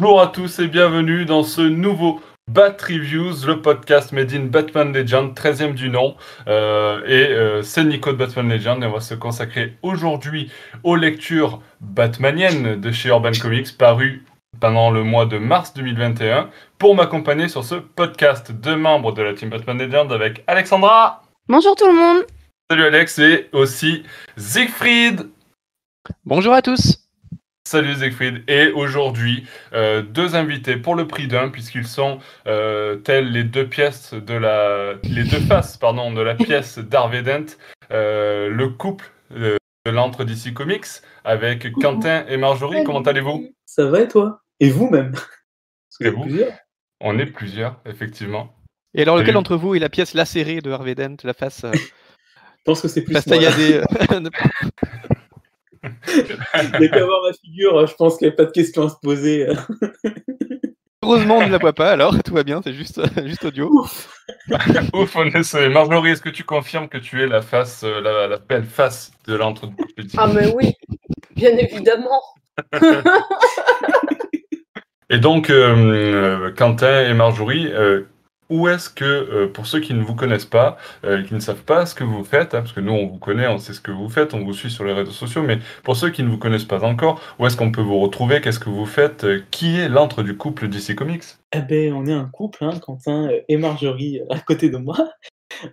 Bonjour à tous et bienvenue dans ce nouveau Bat Reviews, le podcast made in Batman Legend, 13e du nom. Euh, et euh, c'est Nico de Batman Legend et on va se consacrer aujourd'hui aux lectures batmaniennes de chez Urban Comics parues pendant le mois de mars 2021. Pour m'accompagner sur ce podcast, deux membres de la team Batman Legend avec Alexandra. Bonjour tout le monde. Salut Alex et aussi Siegfried. Bonjour à tous. Salut Siegfried. Et aujourd'hui, euh, deux invités pour le prix d'un, puisqu'ils sont euh, tels les deux pièces de la, les deux faces, pardon, de la pièce d'Harvey Dent, euh, le couple de l'entre DC Comics avec Quentin et Marjorie. Comment allez-vous? Ça va et toi? Et vous-même? Et vous? On est plusieurs, effectivement. Et alors, lequel d'entre vous est la pièce lacérée de Harvey Dent, la face euh, Je pense que c'est plus face moi. tailladée Il n'y a qu'à voir ma figure, je pense qu'il n'y a pas de questions à se poser. Heureusement, on ne la voit pas, alors tout va bien, c'est juste, juste audio. Ouf, on est sauvé. Marjorie, est-ce que tu confirmes que tu es la face, euh, la, la belle face de l'entre Ah mais oui, bien évidemment. Et donc, euh, euh, Quentin et Marjorie, euh, où est-ce que, euh, pour ceux qui ne vous connaissent pas, euh, qui ne savent pas ce que vous faites, hein, parce que nous on vous connaît, on sait ce que vous faites, on vous suit sur les réseaux sociaux, mais pour ceux qui ne vous connaissent pas encore, où est-ce qu'on peut vous retrouver, qu'est-ce que vous faites, euh, qui est l'antre du couple DC Comics? Eh ben, on est un couple, hein, Quentin et Marjorie à côté de moi.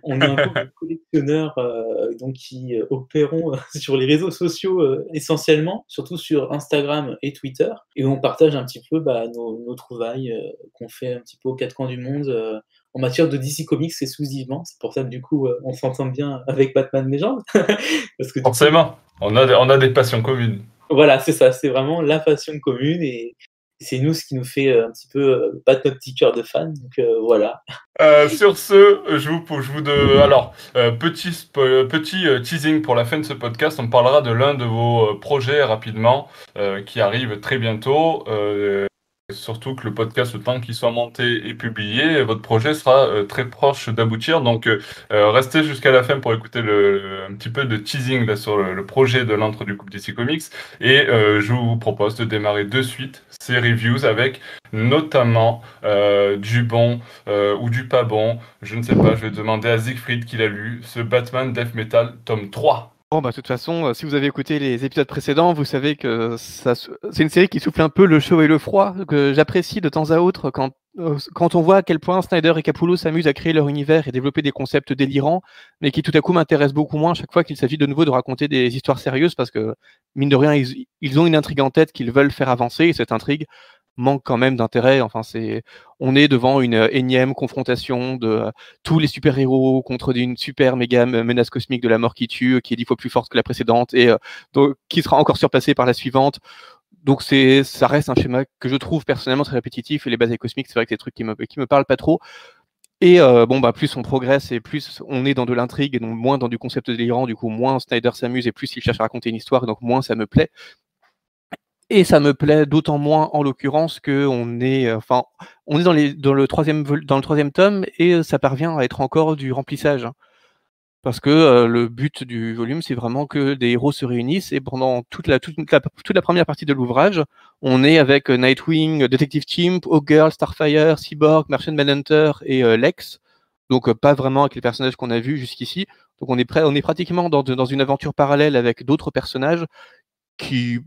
On est un couple de collectionneurs euh, donc, qui euh, opérons euh, sur les réseaux sociaux euh, essentiellement, surtout sur Instagram et Twitter, et on partage un petit peu bah, nos, nos trouvailles euh, qu'on fait un petit peu aux quatre coins du monde en matière de DC Comics exclusivement. C'est pour ça que du coup, on s'entend bien avec Batman Legend. Parce que coup, Forcément, on a, des- on a des passions communes. Voilà, c'est ça, c'est vraiment la passion commune et c'est nous ce qui nous fait euh, un petit peu euh, battre notre petit cœur de fan. Donc euh, voilà. Sur ce, je vous, je vous de, alors petit petit teasing pour la fin de ce podcast, on parlera de l'un de vos projets rapidement qui arrive très bientôt. Surtout que le podcast, le temps qu'il soit monté et publié, votre projet sera euh, très proche d'aboutir. Donc euh, euh, restez jusqu'à la fin pour écouter le, un petit peu de teasing là, sur le, projet de l'entre du couple DC Comics. Et euh, je vous propose de démarrer de suite ces reviews avec notamment du bon ou du pas bon, je ne sais pas, je vais demander à Siegfried qu'il a lu ce Batman Death Metal tome 3. Bon, bah, de toute façon, euh, si vous avez écouté les épisodes précédents, vous savez que ça, c'est une série qui souffle un peu le chaud et le froid, que j'apprécie de temps à autre quand, euh, quand on voit à quel point Snyder et Capullo s'amusent à créer leur univers et développer des concepts délirants, mais qui tout à coup m'intéressent beaucoup moins chaque fois qu'il s'agit de nouveau de raconter des histoires sérieuses, parce que, mine de rien, ils, ils ont une intrigue en tête qu'ils veulent faire avancer, et cette intrigue manque quand même d'intérêt. Enfin, c'est, on est devant une euh, énième confrontation de euh, tous les super-héros contre une super méga me- menace cosmique de la mort qui tue, qui est dix fois plus forte que la précédente et euh, donc, qui sera encore surpassée par la suivante. Donc c'est, ça reste un schéma que je trouve personnellement très répétitif et les batailles cosmiques, c'est vrai que c'est des trucs qui me, qui me parlent pas trop. Et euh, bon bah plus on progresse et plus on est dans de l'intrigue et donc moins dans du concept délirant, du coup moins Snyder s'amuse et plus il cherche à raconter une histoire, donc moins ça me plaît. Et ça me plaît d'autant moins en l'occurrence que on est, euh, enfin, on est dans, les, dans, le troisième, dans le troisième tome et euh, ça parvient à être encore du remplissage. hein. Parce que euh, le but du volume, c'est vraiment que des héros se réunissent et pendant toute la, toute la, toute la première partie de l'ouvrage, on est avec Nightwing, Detective Chimp, Hawkgirl, Starfire, Cyborg, Martian Manhunter et Lex. Donc pas vraiment avec les personnages qu'on a vus jusqu'ici. Donc on est, prêt, on est pratiquement dans, dans une aventure parallèle avec d'autres personnages qui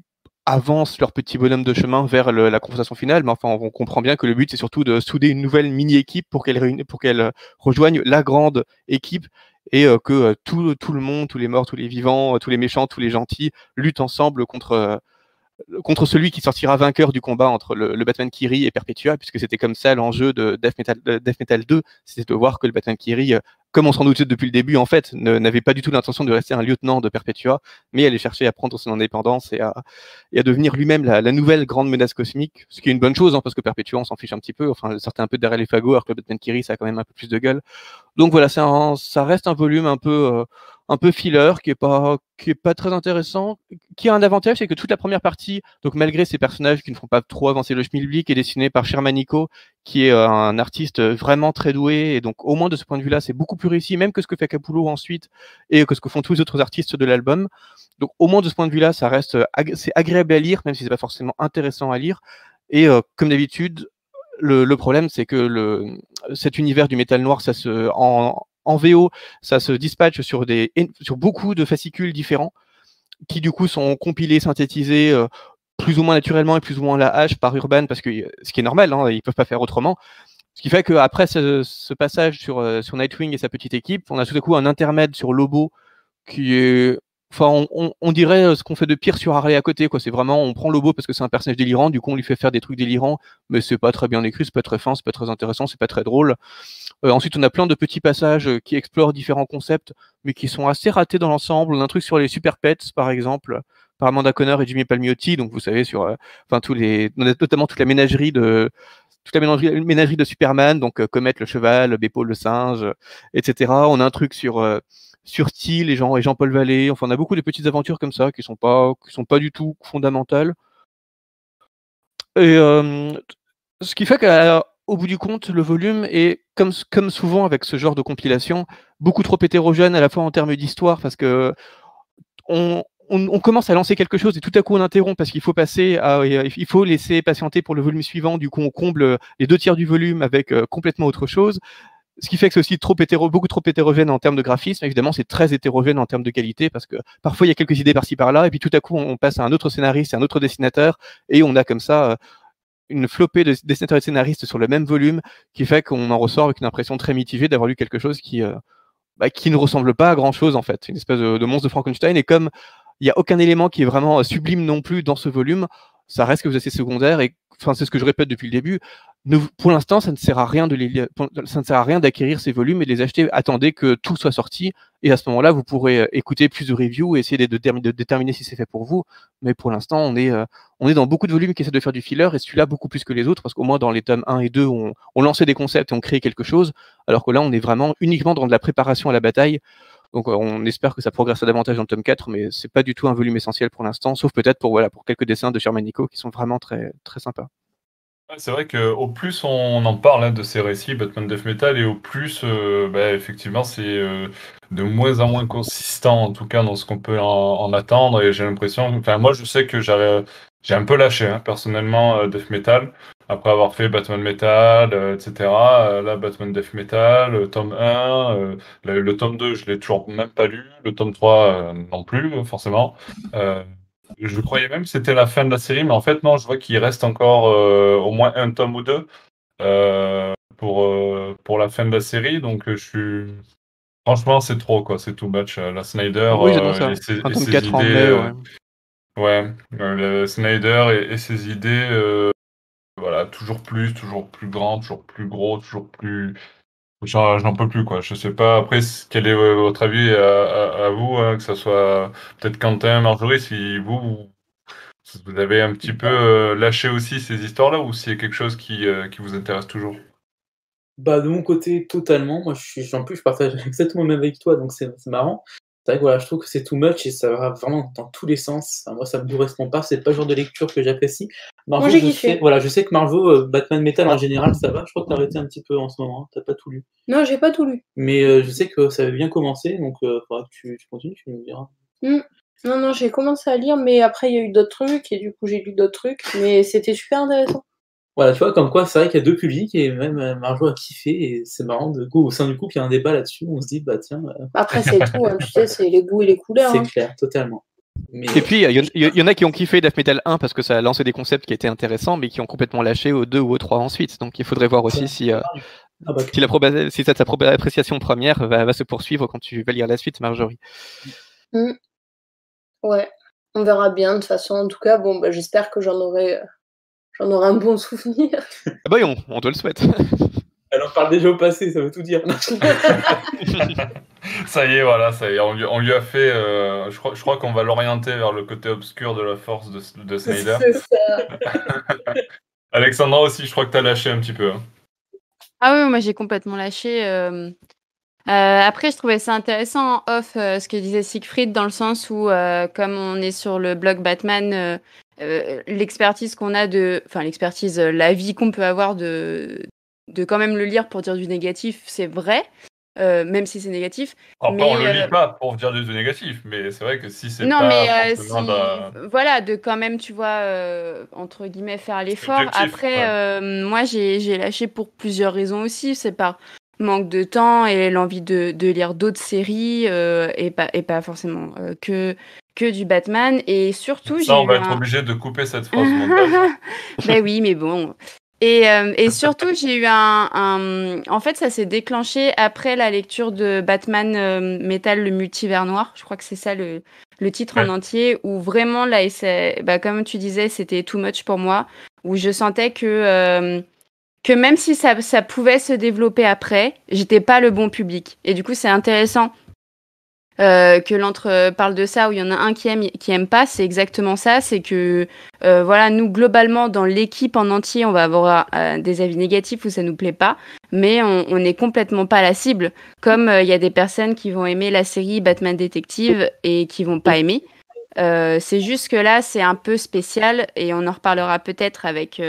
avancent leur petit bonhomme de chemin vers la conversation finale. Mais enfin, on comprend bien que le but, c'est surtout de souder une nouvelle mini-équipe pour qu'elle euh, rejoigne la grande équipe et euh, que euh, tout, le monde, tous les morts, tous les vivants, tous les méchants, tous les gentils luttent ensemble contre, celui qui sortira vainqueur du combat entre le, Batman qui rit et Perpetua, puisque c'était comme ça l'enjeu de Death Metal, de Death Metal 2, c'était de voir que le Batman euh, comme on s'en doutait depuis le début, en fait, n'avait pas du tout l'intention de rester un lieutenant de Perpetua, mais allait chercher à prendre son indépendance et à, et à devenir lui-même la, la nouvelle grande menace cosmique, ce qui est une bonne chose, hein, parce que Perpetua, on s'en fiche un petit peu, enfin, sortait un peu derrière les fagots, alors que Batman qui rit, ça a quand même un peu plus de gueule. Donc voilà, un- ça reste un volume un peu, euh, un peu filler, qui est pas, qui est pas très intéressant, qui a un avantage, c'est que toute la première partie, donc malgré ces personnages qui ne font pas trop avancer le schmilblick, est dessinée par Shermanico, qui est un artiste vraiment très doué. Et donc, au moins de ce point de vue-là, c'est beaucoup plus réussi, même que ce que fait Capullo ensuite et que ce que font tous les autres artistes de l'album. Donc, au moins de ce point de vue-là, ça reste c'est agréable à lire, même si c'est pas forcément intéressant à lire. Et comme d'habitude, le, problème, c'est que cet univers du métal noir, ça se, en, en VO, ça se dispatche sur, beaucoup de fascicules différents qui du coup sont compilés, synthétisés euh, plus ou moins naturellement et plus ou moins la hache par Urban, parce que ce qui est normal, hein, ils peuvent pas faire autrement. Ce qui fait qu'après ce, ce passage sur, euh, sur Nightwing et sa petite équipe, on a tout à coup un intermède sur Lobo qui est Enfin, on, dirait euh, ce qu'on fait de pire sur Harley à côté, quoi. C'est vraiment, on prend Lobo parce que c'est un personnage délirant, du coup on lui fait faire des trucs délirants, mais c'est pas très bien écrit, c'est pas très fin, c'est pas très intéressant, c'est pas très drôle. Euh, ensuite, on a plein de petits passages euh, qui explorent différents concepts, mais qui sont assez ratés dans l'ensemble. On a un truc sur les super pets, par exemple, par Amanda Connor et Jimmy Palmiotti, donc vous savez sur, enfin tous les, notamment toute la ménagerie de toute la ménagerie, de Superman, donc Comet le cheval, Beppo le singe, etc. On a un truc sur sur Steel et Jean et Jean-Paul Vallée. Enfin, on a beaucoup de petites aventures comme ça qui sont pas qui sont pas du tout fondamentales. Et euh, ce qui fait qu'au bout du compte, le volume est comme comme souvent avec ce genre de compilation, beaucoup trop hétérogène à la fois en termes d'histoire parce que on, on, commence à lancer quelque chose et tout à coup on interrompt parce qu'il faut passer à, il faut laisser patienter pour le volume suivant. Du coup, on comble les deux tiers du volume avec euh, complètement autre chose ce qui fait que c'est aussi trop hétéro, beaucoup trop hétérogène en termes de graphisme. Évidemment, c'est très hétérogène en termes de qualité parce que parfois il y a quelques idées par-ci par-là, et puis tout à coup on passe à un autre scénariste, à un autre dessinateur, et on a comme ça euh, une flopée de dessinateurs et de scénaristes sur le même volume, qui fait qu'on en ressort avec une impression très mitigée d'avoir lu quelque chose qui, euh, bah, qui ne ressemble pas à grand-chose en fait, une espèce de, de monstre de Frankenstein. Et comme il n'y a aucun élément qui est vraiment euh, sublime non plus dans ce volume, ça reste que vous assez secondaire et enfin c'est ce que je répète depuis le début, pour l'instant, ça ne sert à rien d'acquérir ces volumes et de les acheter. Attendez que tout soit sorti et à ce moment-là, vous pourrez euh, écouter plus de reviews et essayer de, déterminer si c'est fait pour vous. Mais pour l'instant, on est, euh, on est dans beaucoup de volumes qui essaient de faire du filler et celui-là beaucoup plus que les autres parce qu'au moins dans les tomes 1 et 2, on, on lançait des concepts et on créait quelque chose, alors que là, on est vraiment uniquement dans de la préparation à la bataille. Donc euh, on espère que ça progressera davantage dans le tome 4, mais c'est pas du tout un volume essentiel pour l'instant, sauf peut-être pour voilà pour quelques dessins de Sherman Nico qui sont vraiment très très sympas. C'est vrai qu'au plus on en parle hein, de ces récits Batman Death Metal et au plus euh, bah, effectivement c'est euh, de moins en moins consistant en tout cas dans ce qu'on peut en, attendre et j'ai l'impression enfin moi je sais que j'ai un peu lâché hein, personnellement Death Metal après avoir fait Batman Metal etc là Batman Death Metal le tome 1 le, tome 2 je l'ai toujours même pas lu le tome 3 non plus forcément je croyais même que c'était la fin de la série, mais en fait, non, je vois qu'il reste encore euh, au moins un tome ou deux euh, pour, euh, pour la fin de la série. Donc, je suis. Franchement, c'est trop, quoi. C'est tout much. La Snyder oui, et ses, et ses idées. ouais, le Snyder et, ses idées. Voilà, toujours plus, toujours plus grand, toujours plus gros, toujours plus J'en peux plus, quoi. Je sais pas. Après, quel est votre avis à, vous, hein, que ce soit peut-être Quentin, Marjorie, si vous, vous, avez un petit peu euh, lâché aussi ces histoires-là, ou s'il y a quelque chose qui, euh, qui vous intéresse toujours? Bah, de mon côté, totalement. Moi, je suis, plus, je partage exactement le même avec toi, donc c'est marrant. C'est vrai que voilà, je trouve que c'est too much et ça va vraiment dans tous les sens. moi, ça me correspond pas, c'est pas le genre de lecture que j'apprécie. Moi, j'ai kiffé. voilà, je sais que Marvel, euh, Batman Metal en général, ça va. Je crois que t'as arrêté un petit peu en ce moment, hein. t'as pas tout lu. Non, j'ai pas tout lu. Mais euh, je sais que ça avait bien commencé, donc euh, faudra que tu, continues, tu nous diras. Mmh. Non, non, j'ai commencé à lire, mais après, il y a eu d'autres trucs, et du coup, j'ai lu d'autres trucs, mais c'était super intéressant. Voilà, tu vois, comme quoi, c'est vrai qu'il y a deux publics et même euh, Marjo a kiffé et c'est marrant. De coup, au sein du couple, il y a un débat là-dessus. On se dit, bah tiens. Euh, Après, c'est tout, hein, tu sais, c'est les goûts et les couleurs. C'est hein. clair, totalement. Et puis, il y, en a qui ont kiffé Death Metal 1 parce que ça a lancé des concepts qui étaient intéressants, mais qui ont complètement lâché au 2 ou au 3 ensuite. Donc, il faudrait voir aussi si, euh, ah bah, si, la si cette appréciation première va, se poursuivre quand tu vas lire la suite, Marjorie. Mmh. Ouais, on verra bien. De toute façon, en tout cas, bon, bah, j'espère que j'en aurai on aura un bon souvenir. Ah bah on, on te le souhaite. Elle en parle déjà au passé, ça veut tout dire. ça y est, voilà, ça y est, on, lui, a fait. Euh, je crois, je crois qu'on va l'orienter vers le côté obscur de la force de, de Snyder. C'est ça. Alexandra aussi, je crois que tu as lâché un petit peu. Hein. Ah oui, moi j'ai complètement lâché. Euh, après, je trouvais ça intéressant en off ce que disait Siegfried dans le sens où, comme on est sur le blog Batman, l'expertise qu'on a de, enfin l'expertise, l'avis qu'on peut avoir de, de quand même le lire pour dire du négatif, c'est vrai. Euh, même si c'est négatif. Après, mais, on le lit euh, pas pour dire du négatif, mais c'est vrai que si c'est Non, pas mais euh, si- voilà, de quand même, tu vois, euh, entre guillemets, faire l'effort. Objectif, Après, ouais. euh, moi, j'ai j'ai lâché pour plusieurs raisons aussi. C'est par manque de temps et l'envie de, de lire d'autres séries euh, et, pas, et pas forcément euh, que, que du Batman. Et surtout, j'ai Ça, on va être obligé de couper cette phrase ben oui, mais bon. Et, euh, et surtout, j'ai eu un, un- En fait, ça s'est déclenché après la lecture de Batman euh, Metal, le multivers noir. Je crois que c'est ça le, le titre en entier, où vraiment, là, et c'est- bah, comme tu disais, c'était too much pour moi, où je sentais que, euh, que même si ça, ça pouvait se développer après, j'étais pas le bon public. Et du coup, c'est intéressant euh, que l'entre euh, parle de ça, où il y en a un qui aime, qui aime pas, c'est exactement ça. C'est que, euh, voilà, nous, globalement, dans l'équipe en entier, on va avoir euh, des avis négatifs où ça nous plaît pas, mais on n'est complètement pas la cible. Comme il y a des personnes qui vont aimer la série Batman Detective et qui vont pas aimer. C'est juste que là, c'est un peu spécial et on en reparlera peut-être avec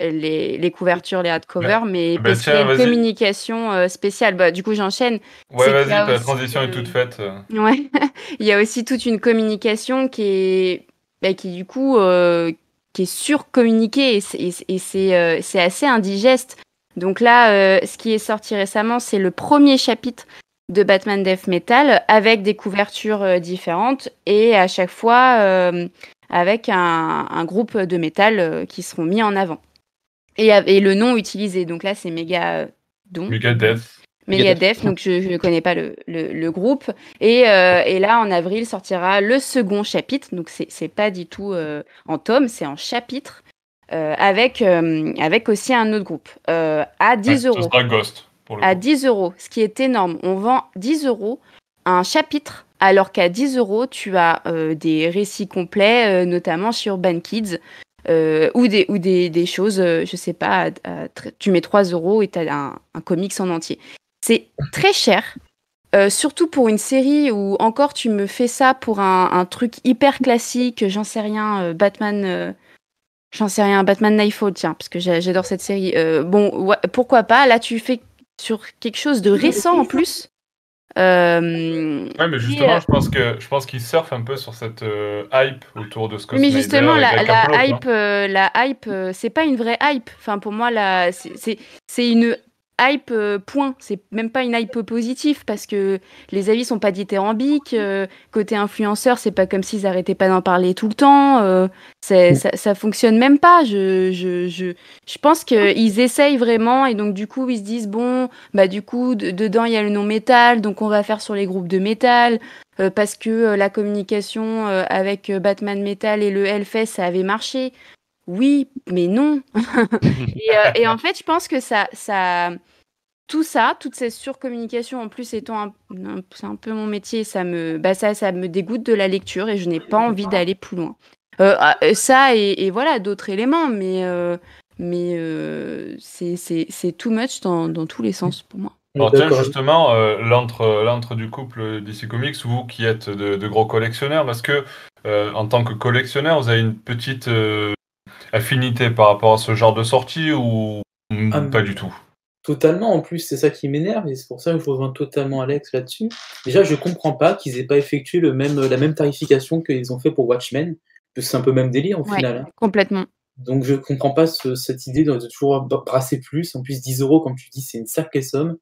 les, les couvertures, les hardcovers, mais bah qu'il y tiens, a une communication euh, spéciale. Bah, du coup, j'enchaîne. Ouais, vas-y, ta transition est toute faite. Ouais, il y a aussi toute une communication qui est, bah, qui du coup, euh, qui est surcommuniquée et c'est- et c'est- et c'est euh, c'est assez indigeste. Donc là, ce qui est sorti récemment, c'est le premier chapitre de Batman Death Metal avec des couvertures différentes et à chaque fois avec un, un groupe de métal qui seront mis en avant. Et, le nom utilisé, donc là c'est méga euh, don. Megadeth. Megadeth, donc je ne connais pas le, le- le groupe. Et, euh, et là, en avril, sortira le second chapitre. Donc, c'est pas du tout euh, en tome, c'est en chapitre. euh, avec, avec aussi un autre groupe. à 10 Ouais, Ce euros. sera Ghost. Pour le À coup. 10 euros, ce qui est énorme. On vend 10 euros un chapitre, alors qu'à 10 euros, tu as des récits complets, notamment sur Urban Kids, euh, ou, des, ou des, des choses, euh, je sais pas, à- tu mets 3 euros et tu as un, un comics en entier. C'est très cher. euh, surtout pour une série où encore tu me fais ça pour un, un truc hyper classique, j'en sais rien, Batman, j'en sais rien, Batman Nightfall, tiens, parce que j'a- j'adore cette série. Bon, pourquoi pas Là, tu fais sur quelque chose de récent en plus. Euh, Ouais, mais justement, je pense que je pense qu'ils surfent un peu sur cette euh, hype autour de Scott mais justement, la, la quoi. hype, euh, la hype, euh, c'est pas une vraie hype. Enfin, pour moi, c'est une hype euh, point. C'est même pas une hype positive parce que les avis sont pas dithyrambiques. euh, côté influenceur, c'est pas comme s'ils arrêtaient pas d'en parler tout le temps. euh, c'est- ça, ça fonctionne même pas. Je, je, je, je pense qu'ils essayent vraiment et donc du coup ils se disent bon, bah du coup de- dedans il y a le nom métal, donc on va faire sur les groupes de métal. Euh, parce que la communication avec Batman Metal et le Hellfest, ça avait marché. Oui, mais non. et, euh, et en fait, je pense que ça, ça, tout ça, toute cette surcommunication, en plus étant un, un- c'est un peu mon métier, ça me, bah ça, ça me dégoûte de la lecture et je n'ai pas envie d'aller plus loin. Euh, ah, euh, ça et, et voilà d'autres éléments, mais euh, mais euh, c'est c'est c'est too much dans, dans tous les sens pour moi. Alors tiens, justement, euh, l'entre l'entre du couple DC Comics, vous qui êtes de, de gros collectionneurs, parce que euh, en tant que collectionneur, vous avez une petite euh, affinité par rapport à ce genre de sortie ou Ah, pas du tout? Totalement, en plus, c'est ça qui m'énerve, et c'est pour ça que je rejoins totalement Alex là-dessus. Déjà, je comprends pas qu'ils aient pas effectué le même, la même tarification qu'ils ont fait pour Watchmen, que c'est un peu même délire au Ouais. final. hein. Complètement. Donc je comprends pas ce- cette idée de, toujours brasser plus. En plus, 10 euros, comme tu dis, c'est une sacrée somme.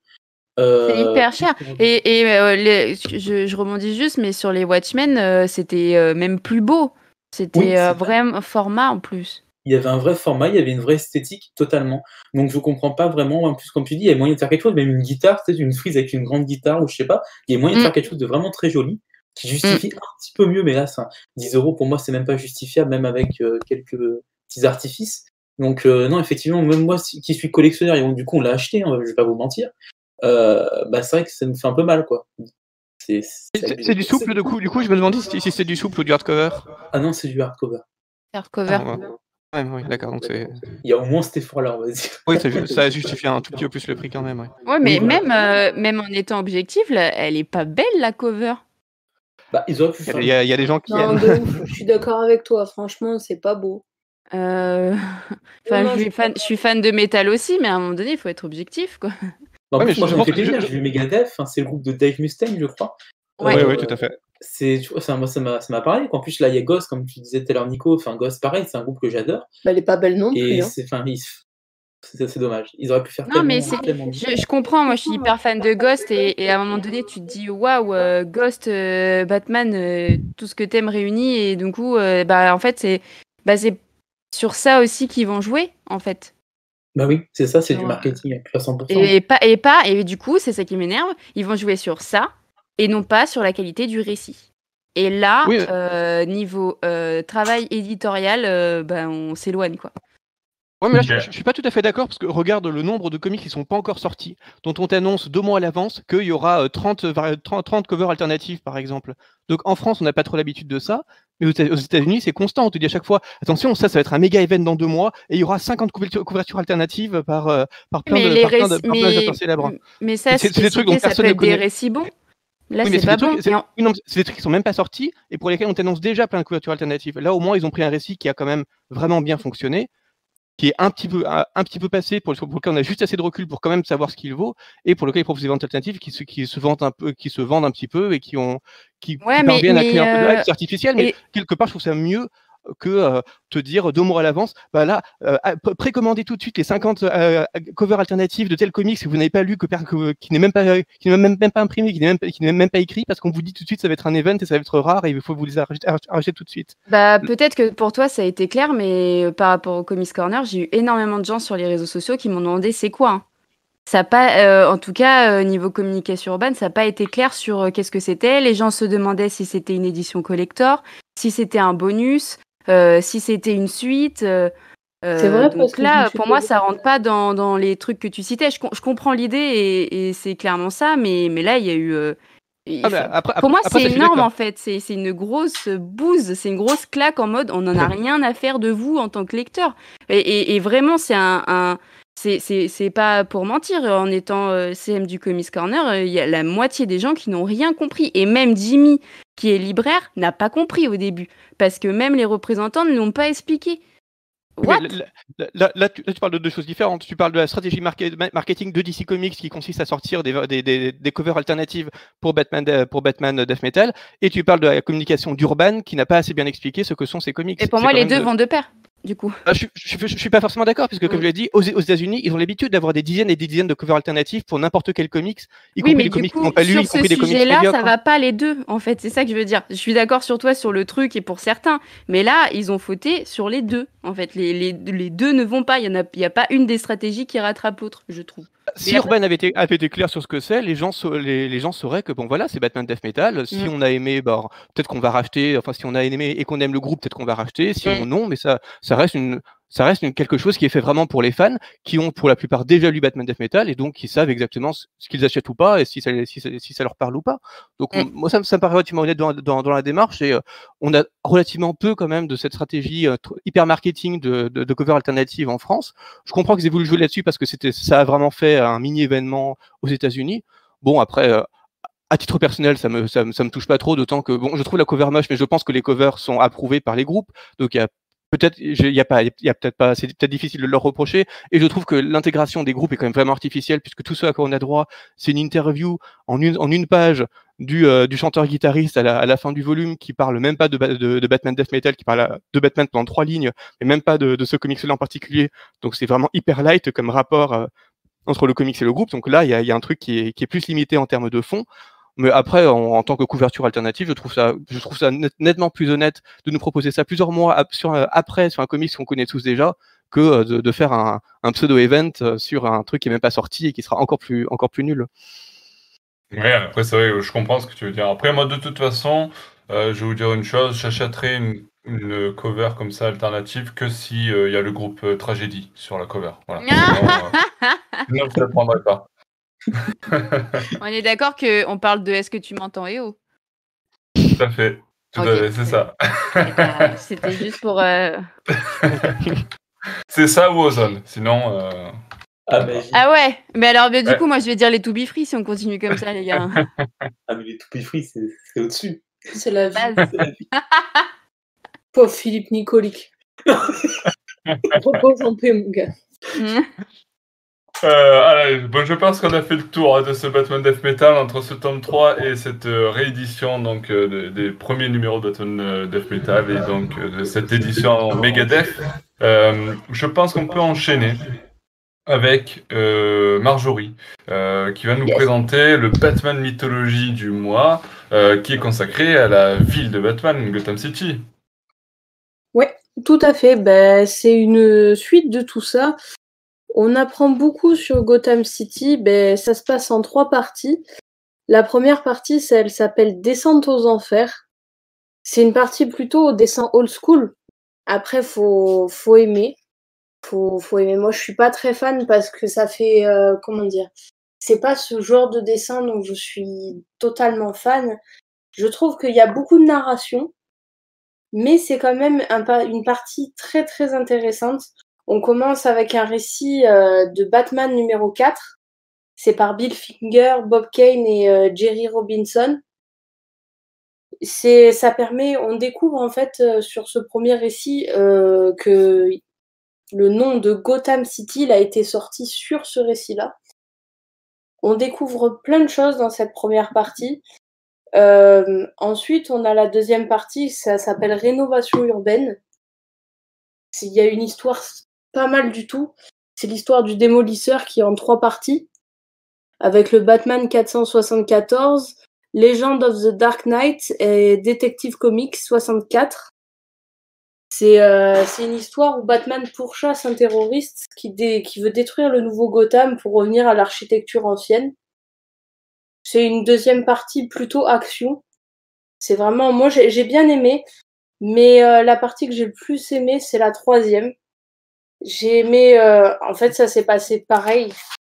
Euh, C'est hyper cher. Et, et euh, les- je, je rebondis juste, mais sur les Watchmen, euh, c'était euh, même plus beau. C'était Oui, c'est euh, vrai. vrai format en plus. Il y avait un vrai format, il y avait une vraie esthétique totalement. Donc je comprends pas vraiment. En plus, comme tu dis, il y a moyen de faire quelque chose, même une guitare, peut-être une frise avec une grande guitare ou je sais pas. Il y a moyen de Mm. faire quelque chose de vraiment très joli qui justifie un petit peu mieux. Mais là, ça, 10 euros pour moi, c'est même pas justifiable, même avec euh, quelques petits artifices. Donc euh, non, effectivement, même moi si- qui suis collectionneur et donc du coup on l'a acheté, hein, je vais pas vous mentir. euh, bah c'est vrai que ça me fait un peu mal quoi. C'est c'est C'est c'est du souple du coup, du coup je me demandais si, si c'est du souple ou du hardcover. Ah non, c'est du hardcover. Hardcover. Ah, ouais. Ouais, oui, d'accord. Donc c'est. Il y a au moins cet effort-là, on va dire. Oui, ça, ça justifie un tout petit peu plus le prix quand même. ouais. Ouais, mais Oui, voilà. même, euh, même en étant objectif, là, elle est pas belle la cover. Bah, ils auraient pu Il y a- faire. il y, a- il y a des gens qui Non, aiment. de ouf, je suis d'accord avec toi. Franchement, c'est pas beau. Euh, Enfin, Non, je, je suis fan, je suis fan de métal aussi, mais à un moment donné, il faut être objectif, quoi. Bah, Ouais, mais moi, je je- J'ai vu Megadeth, hein, c'est le groupe de Dave Mustaine, je crois. Ouais. Oui, Euh, oui, tout à fait. C'est, ça, moi, ça m'a, ça m'a parlé. En plus, là, il y a Ghost, comme tu disais tout à l'heure, Nico. Enfin, Ghost, pareil, c'est un groupe que j'adore. Bah, elle est pas belle non plus. Et hein. c'est, dommage. Ils auraient pu faire Non, mais tellement. Je, je comprends, moi je suis hyper fan de Ghost et, et à un moment donné tu te dis waouh, euh, Ghost, euh, Batman, euh, tout ce que t'aimes réuni et du coup, euh, bah en fait c'est bah, c'est sur ça aussi qu'ils vont jouer en fait. Bah oui, c'est ça, c'est du marketing à 100%. Et pas, et pas, et du coup c'est ça qui m'énerve, ils vont jouer sur ça et non pas sur la qualité du récit. Et là, Oui. euh, niveau euh, travail éditorial, euh, bah, on s'éloigne quoi. Ouais, mais là, je, je suis pas tout à fait d'accord parce que regarde le nombre de comics qui sont pas encore sortis, dont on t'annonce deux mois à l'avance qu'il y aura euh, 30, vari- 30, 30 covers alternatives, par exemple. Donc en France, on n'a pas trop l'habitude de ça, mais aux Éta- aux États-Unis, c'est constant. On te dit à chaque fois, attention, ça, ça va être un méga event dans deux mois et il y aura 50 couvertures, couvertures alternatives par, par plein Mais de, par plein de, récits- par plein mais- ça, C'est- des trucs dont ça personne peut ne être des récits bons. Là, Oui, c'est pas des trucs- bon. c'est- en- des trucs qui sont même pas sortis et pour lesquels on t'annonce déjà plein de couvertures alternatives. Là, au moins, ils ont pris un récit qui a quand même vraiment bien fonctionné, qui est un petit peu, un, un petit peu passé, pour, pour lequel on a juste assez de recul pour quand même savoir ce qu'il vaut, et pour lequel ils proposent des ventes alternatives qui se, qui se vendent un peu, qui se vendent un petit peu et qui ont, qui, Ouais, qui mais- parviennent à créer un peu de euh, hype, artificiel, mais et- quelque part, je trouve ça mieux que euh, te dire deux mois à l'avance, bah là, euh, ah, pré- précommandez tout de suite les 50 euh, covers alternatives de tel comics que vous n'avez pas lu, qui n'est même pas, qui n'est même, même pas imprimé, qui n'est même, qui n'est même pas écrit, parce qu'on vous dit tout de suite ça va être un event et ça va être rare et il faut vous les arracher, tout de suite. Bah, peut-être que pour toi, ça a été clair, mais par rapport au Comics Corner, j'ai eu énormément de gens sur les réseaux sociaux qui m'ont demandé c'est quoi. hein. Ça pas, en tout cas, niveau communication urbaine, ça n'a pas été clair sur qu'est-ce que c'était. Les gens se demandaient si c'était une édition collector, si c'était un bonus, si c'était une suite. euh, C'est vrai, parce donc là, pour moi, ça rentre pas dans, dans les trucs que tu citais. Je, com- je comprends l'idée et, et c'est clairement ça, mais, mais là, il y a eu. euh, Ah, bah, après, pour moi, c'est énorme en fait. C'est c'est une grosse bouse, c'est une grosse claque en mode on n'en a rien à faire de vous en tant que lecteur. Et, et- et vraiment, c'est un. un- c'est- pas pour mentir, en étant euh, CM du Comics Corner, euh, il y a la moitié des gens qui n'ont rien compris. Et même Jimmy, qui est libraire, n'a pas compris au début. Parce que même les représentants ne l'ont pas expliqué. What là, là- là- là, tu, parles de deux choses différentes. Tu parles de la stratégie market- ma- marketing de DC Comics qui consiste à sortir des, des, des, des covers alternatives pour Batman, de- pour Batman Death Metal, et tu parles de la communication d'Urban qui n'a pas assez bien expliqué ce que sont ces comics. Et pour moi, les deux de- vont de pair, du coup. Ah, je, suis pas forcément d'accord, puisque comme Mm. je l'ai dit, aux, aux États-Unis, ils ont l'habitude d'avoir des dizaines et des dizaines de covers alternatives pour n'importe quel comics, y Oui, compris mais les comics qu'ils n'ont pas lu, y compris des comics sujet-là, médiocres. ça va pas les deux, en fait. C'est ça que je veux dire. Je suis d'accord sur toi sur le truc et pour certains, mais là, ils ont fauté sur les deux. En fait, les, les, les deux ne vont pas. Il y en a, y a pas une des stratégies qui rattrape l'autre, je trouve. Si Urban avait été, avait été clair sur ce que c'est, les gens, les gens sauraient que bon voilà, c'est Batman Death Metal. Si Mm. on a aimé, bah, peut-être qu'on va racheter. Enfin, si on a aimé et qu'on aime le groupe, peut-être qu'on va racheter. Si Mm. on non, mais ça, ça reste une, ça reste une, quelque chose qui est fait vraiment pour les fans, qui ont pour la plupart déjà lu Batman Death Metal et donc qui savent exactement ce ce qu'ils achètent ou pas et si ça, si, ça- si ça leur parle ou pas. Donc Mm. moi, ça, me- ça me paraît relativement honnête dans, dans, dans la démarche et euh, on a relativement peu quand même de cette stratégie euh, hyper marketing de, de, de cover alternative en France. Je comprends qu'ils aient voulu jouer là-dessus parce que c'était, ça a vraiment fait un mini événement aux États-Unis. Bon, après, euh, à titre personnel, ça me, ça, me- ça me touche pas trop, d'autant que bon, je trouve la cover moche, mais je pense que les covers sont approuvés par les groupes. Donc, il y a peut-être, il y a pas, y a peut-être pas, c'est peut-être difficile de leur reprocher. Et je trouve que l'intégration des groupes est quand même vraiment artificielle, puisque tout ce à quoi on a droit, c'est une interview en une, page du, euh, chanteur-guitariste à la, fin du volume qui parle même pas de, de, Batman Death Metal, qui parle de Batman pendant trois lignes, mais même pas de, de ce comics-là en particulier. Donc c'est vraiment hyper light comme rapport euh, entre le comics et le groupe. Donc là, il y a, il y a un truc qui est, qui est plus limité en termes de fond. Mais après, en, en tant que couverture alternative, je trouve ça, je trouve ça net- nettement plus honnête de nous proposer ça plusieurs mois ap- sur, un- après sur un comics qu'on connaît tous déjà que euh, de, de faire un, un pseudo-event euh, sur un truc qui est même pas sorti et qui sera encore plus, encore plus nul. Ouais, après, c'est vrai, je comprends ce que tu veux dire. Après, moi, de toute façon, euh, je vais vous dire une chose, j'achèterai une, une cover comme ça alternative que si euh, il y a le groupe euh, Tragédie sur la cover. Voilà. Sinon, euh, sinon, je ne le prendrai pas. On est d'accord qu'on parle de Est-ce que tu m'entends, Eo? Tout à fait. Tout à fait, c'est ça. C'était juste pour. euh, c'est ça ou Ozone. Sinon, euh, Ah. Ah ouais, mais alors mais du Ouais. coup, moi je vais dire les to be free si on continue comme ça, les gars. Ah, mais les toupies free, c'est au-dessus. C'est la vie. Base. Pauvre Philippe Nicolic. Repose en paix, mon gars. Euh, allez, bon, je pense qu'on a fait le tour hein, de ce Batman Death Metal entre ce tome 3 et cette euh, réédition donc, euh, de- des premiers numéros de Batman Death Metal et donc de cette édition Megadeth. Euh, je pense qu'on peut enchaîner avec Marjorie qui va nous Yes. présenter le Batman mythologie du mois qui est consacré à la ville de Batman, Gotham City. Tout à fait. Ben, c'est une suite de tout ça. On apprend beaucoup sur Gotham City. Ben, ça se passe en trois parties. La première partie, c'est- elle s'appelle Descente aux enfers. C'est une partie plutôt au dessin old school. Après, faut, faut aimer. Faut, faut aimer. Moi, je suis pas très fan parce que ça fait, euh, comment dire, c'est pas ce genre de dessin dont je suis totalement fan. Je trouve qu'il y a beaucoup de narration mais c'est quand même une partie très très intéressante. On commence avec un récit euh, de Batman numéro 4. C'est par Bill Finger, Bob Kane et euh, Jerry Robinson. C'est, ça permet, on découvre en fait euh, sur ce premier récit que le nom de Gotham City a été sorti sur ce récit-là. On découvre plein de choses dans cette première partie. Ensuite, on a la deuxième partie, ça s'appelle Rénovation urbaine. Il y a une histoire pas mal du tout. C'est l'histoire du démolisseur qui est en trois parties, avec le Batman 474, Legend of the Dark Knight et Detective Comics 64. C'est euh, une histoire où Batman pourchasse un terroriste qui, veut détruire le nouveau Gotham pour revenir à l'architecture ancienne. C'est une deuxième partie plutôt action. C'est vraiment, moi j'ai bien aimé, mais euh, la partie que j'ai le plus aimé, c'est la troisième. J'ai aimé, euh, en fait, ça s'est passé pareil,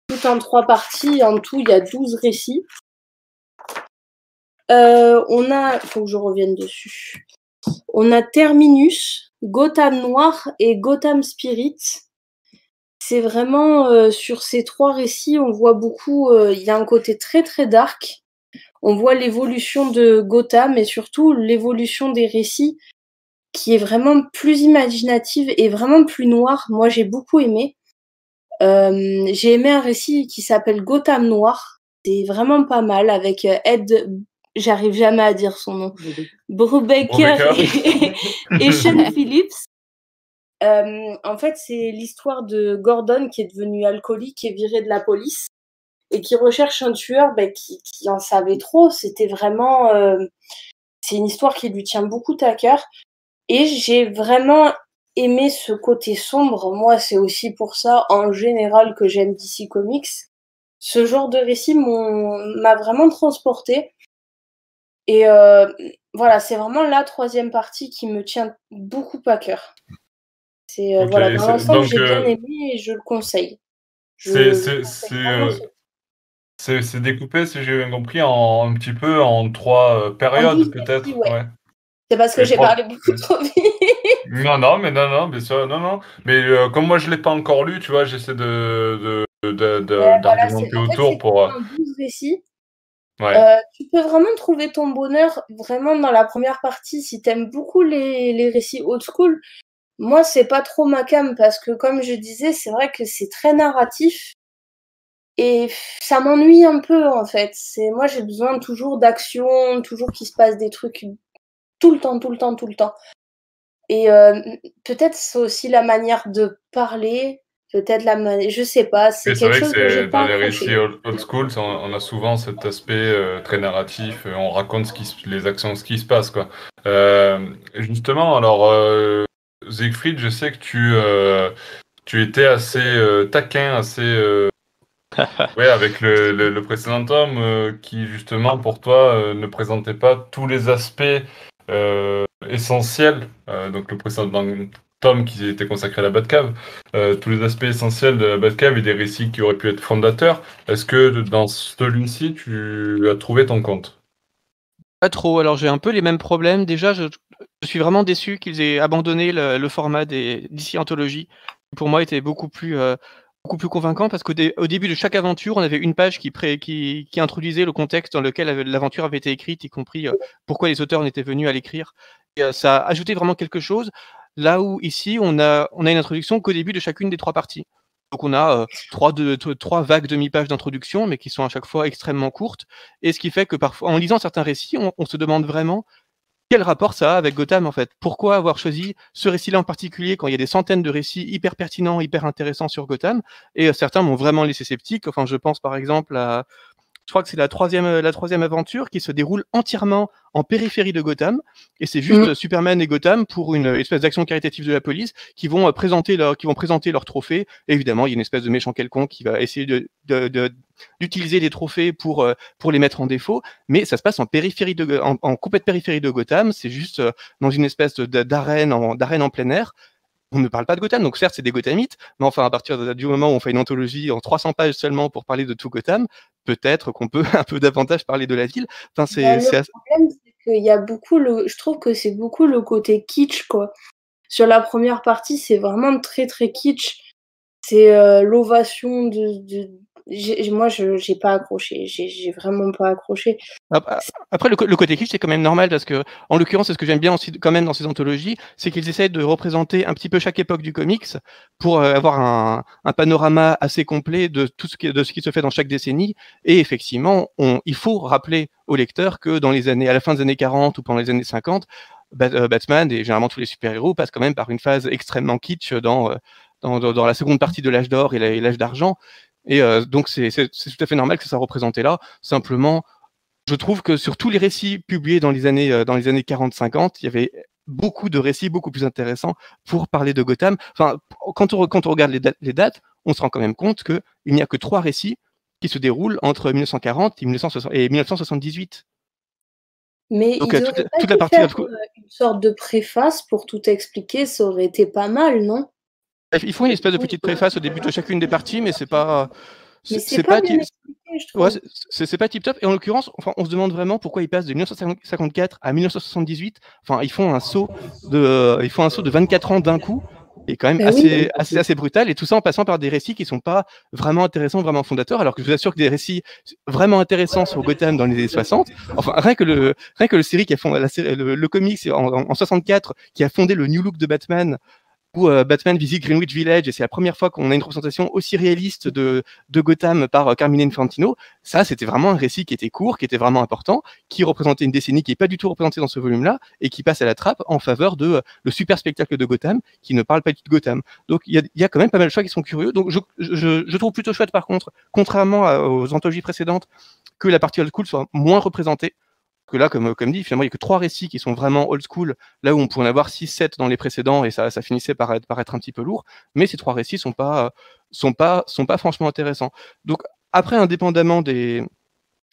tout en trois parties. En tout, il y a 12 récits. Euh, on a, faut que je revienne dessus. On a Terminus, Gotham Noir et Gotham Spirit. C'est vraiment euh, sur ces trois récits, on voit beaucoup. euh, Il y a un côté très très dark. On voit l'évolution de Gotham et surtout l'évolution des récits qui est vraiment plus imaginative et vraiment plus noire. Moi, j'ai beaucoup aimé. Euh, j'ai aimé un récit qui s'appelle Gotham Noir. C'est vraiment pas mal avec euh, Ed. J'arrive jamais à dire son nom. Brubaker et, et Sean Phillips. Euh, en fait, c'est l'histoire de Gordon qui est devenu alcoolique et viré de la police et qui recherche un tueur ben, qui, qui en savait trop. C'était vraiment. euh, c'est une histoire qui lui tient beaucoup à cœur. Et j'ai vraiment aimé ce côté sombre. Moi, c'est aussi pour ça, en général, que j'aime DC Comics. Ce genre de récit m'a vraiment transporté. Et euh, voilà, c'est vraiment la troisième partie qui me tient beaucoup à cœur. C'est euh, Ok, voilà, dans l'ensemble, j'ai bien euh, aimé et je le conseille. C'est- euh, ce- C'est découpé, si j'ai bien compris, en un petit peu en trois périodes, peut-être. ouais. ouais. C'est parce que j'ai parlé beaucoup trop vite. Non, non, mais non, non, bien sûr, non, non. Mais euh, comme moi, je l'ai pas encore lu, tu vois, j'essaie de, de, de, de- Ouais, voilà, d'argumenter c'est- en fait, autour c'est pour. un 12 récits. ouais. Euh, tu peux vraiment trouver ton bonheur vraiment dans la première partie si t'aimes beaucoup les, les récits old school. Moi, c'est pas trop ma cam parce que, comme je disais, c'est vrai que c'est très narratif et ça m'ennuie un peu en fait. C'est moi, j'ai besoin toujours d'action, toujours qu'il se passe des trucs tout le temps, tout le temps, tout le temps. Et euh, peut-être c'est aussi la manière de parler, peut-être la manière, je sais pas. C'est quelque vrai que chose que pas dans les récits old, old school, on a souvent cet aspect euh, très narratif. euh, On raconte ce qui, se- les actions, ce qui se passe, quoi. Euh, justement, alors euh, Siegfried, je sais que tu euh, tu étais assez euh, taquin, assez euh, ouais, avec le, le, le précédent tome euh, qui justement pour toi euh, ne présentait pas tous les aspects essentiels. euh, donc le précédent tome qui était consacré à la Batcave, euh, tous les aspects essentiels de la Batcave et des récits qui auraient pu être fondateurs. Est-ce que dans celui-ci tu as trouvé ton compte? Pas trop. Alors j'ai un peu les mêmes problèmes. Déjà, je, suis vraiment déçu qu'ils aient abandonné le, format des DC Anthology. qui Pour moi, était beaucoup plus, euh, beaucoup plus convaincant parce qu'au dé- au début de chaque aventure, on avait une page qui, introduisait le contexte dans lequel l'aventure avait été écrite, y compris euh, pourquoi les auteurs en étaient venus à l'écrire. Euh, ça a ajouté vraiment quelque chose. Là où ici, on a, une introduction qu'au début de chacune des trois parties. Donc on a euh, trois, vagues demi-pages d'introduction, mais qui sont à chaque fois extrêmement courtes. Et ce qui fait que parfois, en lisant certains récits, on se demande vraiment quel rapport ça a avec Gotham en fait? Pourquoi avoir choisi ce récit-là en particulier quand il y a des centaines de récits hyper pertinents, hyper intéressants sur Gotham? Et euh, certains m'ont vraiment laissé sceptique. Enfin, je pense par exemple à, je crois que c'est la troisième, euh, la troisième aventure qui se déroule entièrement en périphérie de Gotham, et c'est juste euh, Superman et Gotham pour une espèce d'action caritative de la police qui vont euh, présenter leur, qui vont présenter. Et évidemment, il y a une espèce de méchant quelconque qui va essayer de, de- de- d'utiliser les trophées pour euh, pour les mettre en défaut, mais ça se passe en périphérie de, en, en complète périphérie de Gotham. C'est juste euh, dans une espèce de- d'arène en d'arène en plein air. On ne parle pas de Gotham, donc certes c'est des Gothamites, mais enfin à partir de- du moment où on fait une anthologie en 300 pages seulement pour parler de tout Gotham, peut-être qu'on peut un peu davantage parler de la ville. Enfin c'est Bah, le assez- problème, c'est qu'il y a beaucoup le. Je trouve que c'est beaucoup le côté kitsch, quoi. Sur la première partie, c'est vraiment très très kitsch. C'est euh, l'ovation de. de... Moi, je j'ai pas accroché. J'ai vraiment pas accroché. Après, le, côté kitsch, c'est quand même normal parce que, en l'occurrence, c'est ce que j'aime bien aussi quand même dans ces anthologies, c'est qu'ils essayent de représenter un petit peu chaque époque du comics pour euh, avoir un, panorama assez complet de tout ce qui, de ce qui se fait dans chaque décennie. Et effectivement, on, il faut rappeler au lecteur que dans les années, à la fin des années 40 ou pendant les années 50, Bat- euh, Batman et généralement tous les super-héros passent quand même par une phase extrêmement kitsch dans, euh, dans, dans, la seconde partie de l'âge d'or et l'âge d'argent. Et euh, donc, c'est tout à fait normal que ça soit représenté là. Simplement, je trouve que sur tous les récits publiés dans les années, euh, dans les années 40-50, il y avait beaucoup de récits beaucoup plus intéressants pour parler de Gotham. Enfin, quand on, quand on regarde les, dates- les dates, on se rend quand même compte qu'il n'y a que trois récits qui se déroulent entre 1940 et, 1960 et 1978. Mais Donc, ils euh, toute- pas toute dû la partie- faire euh, une sorte de préface pour tout expliquer. Ça aurait été pas mal, non? Ils font une espèce de petite préface au début de chacune des parties, mais c'est pas. C'est pas. Ouais, c'est- pas tip top. Et en l'occurrence, enfin, on se demande vraiment pourquoi ils passent de 1954 à 1978. Enfin, ils font un saut de, euh, ils font un saut de 24 ans d'un coup, et quand même oui. assez, assez, assez brutal. Et tout ça en passant par des récits qui sont pas vraiment intéressants, vraiment fondateurs. Alors que je vous assure que des récits vraiment intéressants sur Gotham dans les années 60. Enfin, rien que le, rien que le série qui a fondé la série, le, le comics en 64 qui a fondé le New Look de Batman où euh, Batman visite Greenwich Village et c'est la première fois qu'on a une représentation aussi réaliste de, Gotham par euh, Carmine Infantino. Ça, c'était vraiment un récit qui était court, qui était vraiment important, qui représentait une décennie qui n'est pas du tout représentée dans ce volume-là et qui passe à la trappe en faveur de euh, le super spectacle de Gotham qui ne parle pas du tout de Gotham. Donc il y a, quand même pas mal de choix qui sont curieux. Donc je, trouve plutôt chouette par contre, contrairement aux anthologies précédentes, que la partie old school soit moins représentée que là, comme, comme dit, il n'y a que trois récits qui sont vraiment old school, là où on pouvait en avoir 6-7 dans les précédents et ça, ça finissait par être, par être un petit peu lourd. Mais ces trois récits sont pas, sont pas, sont pas franchement intéressants. Donc, après, indépendamment des,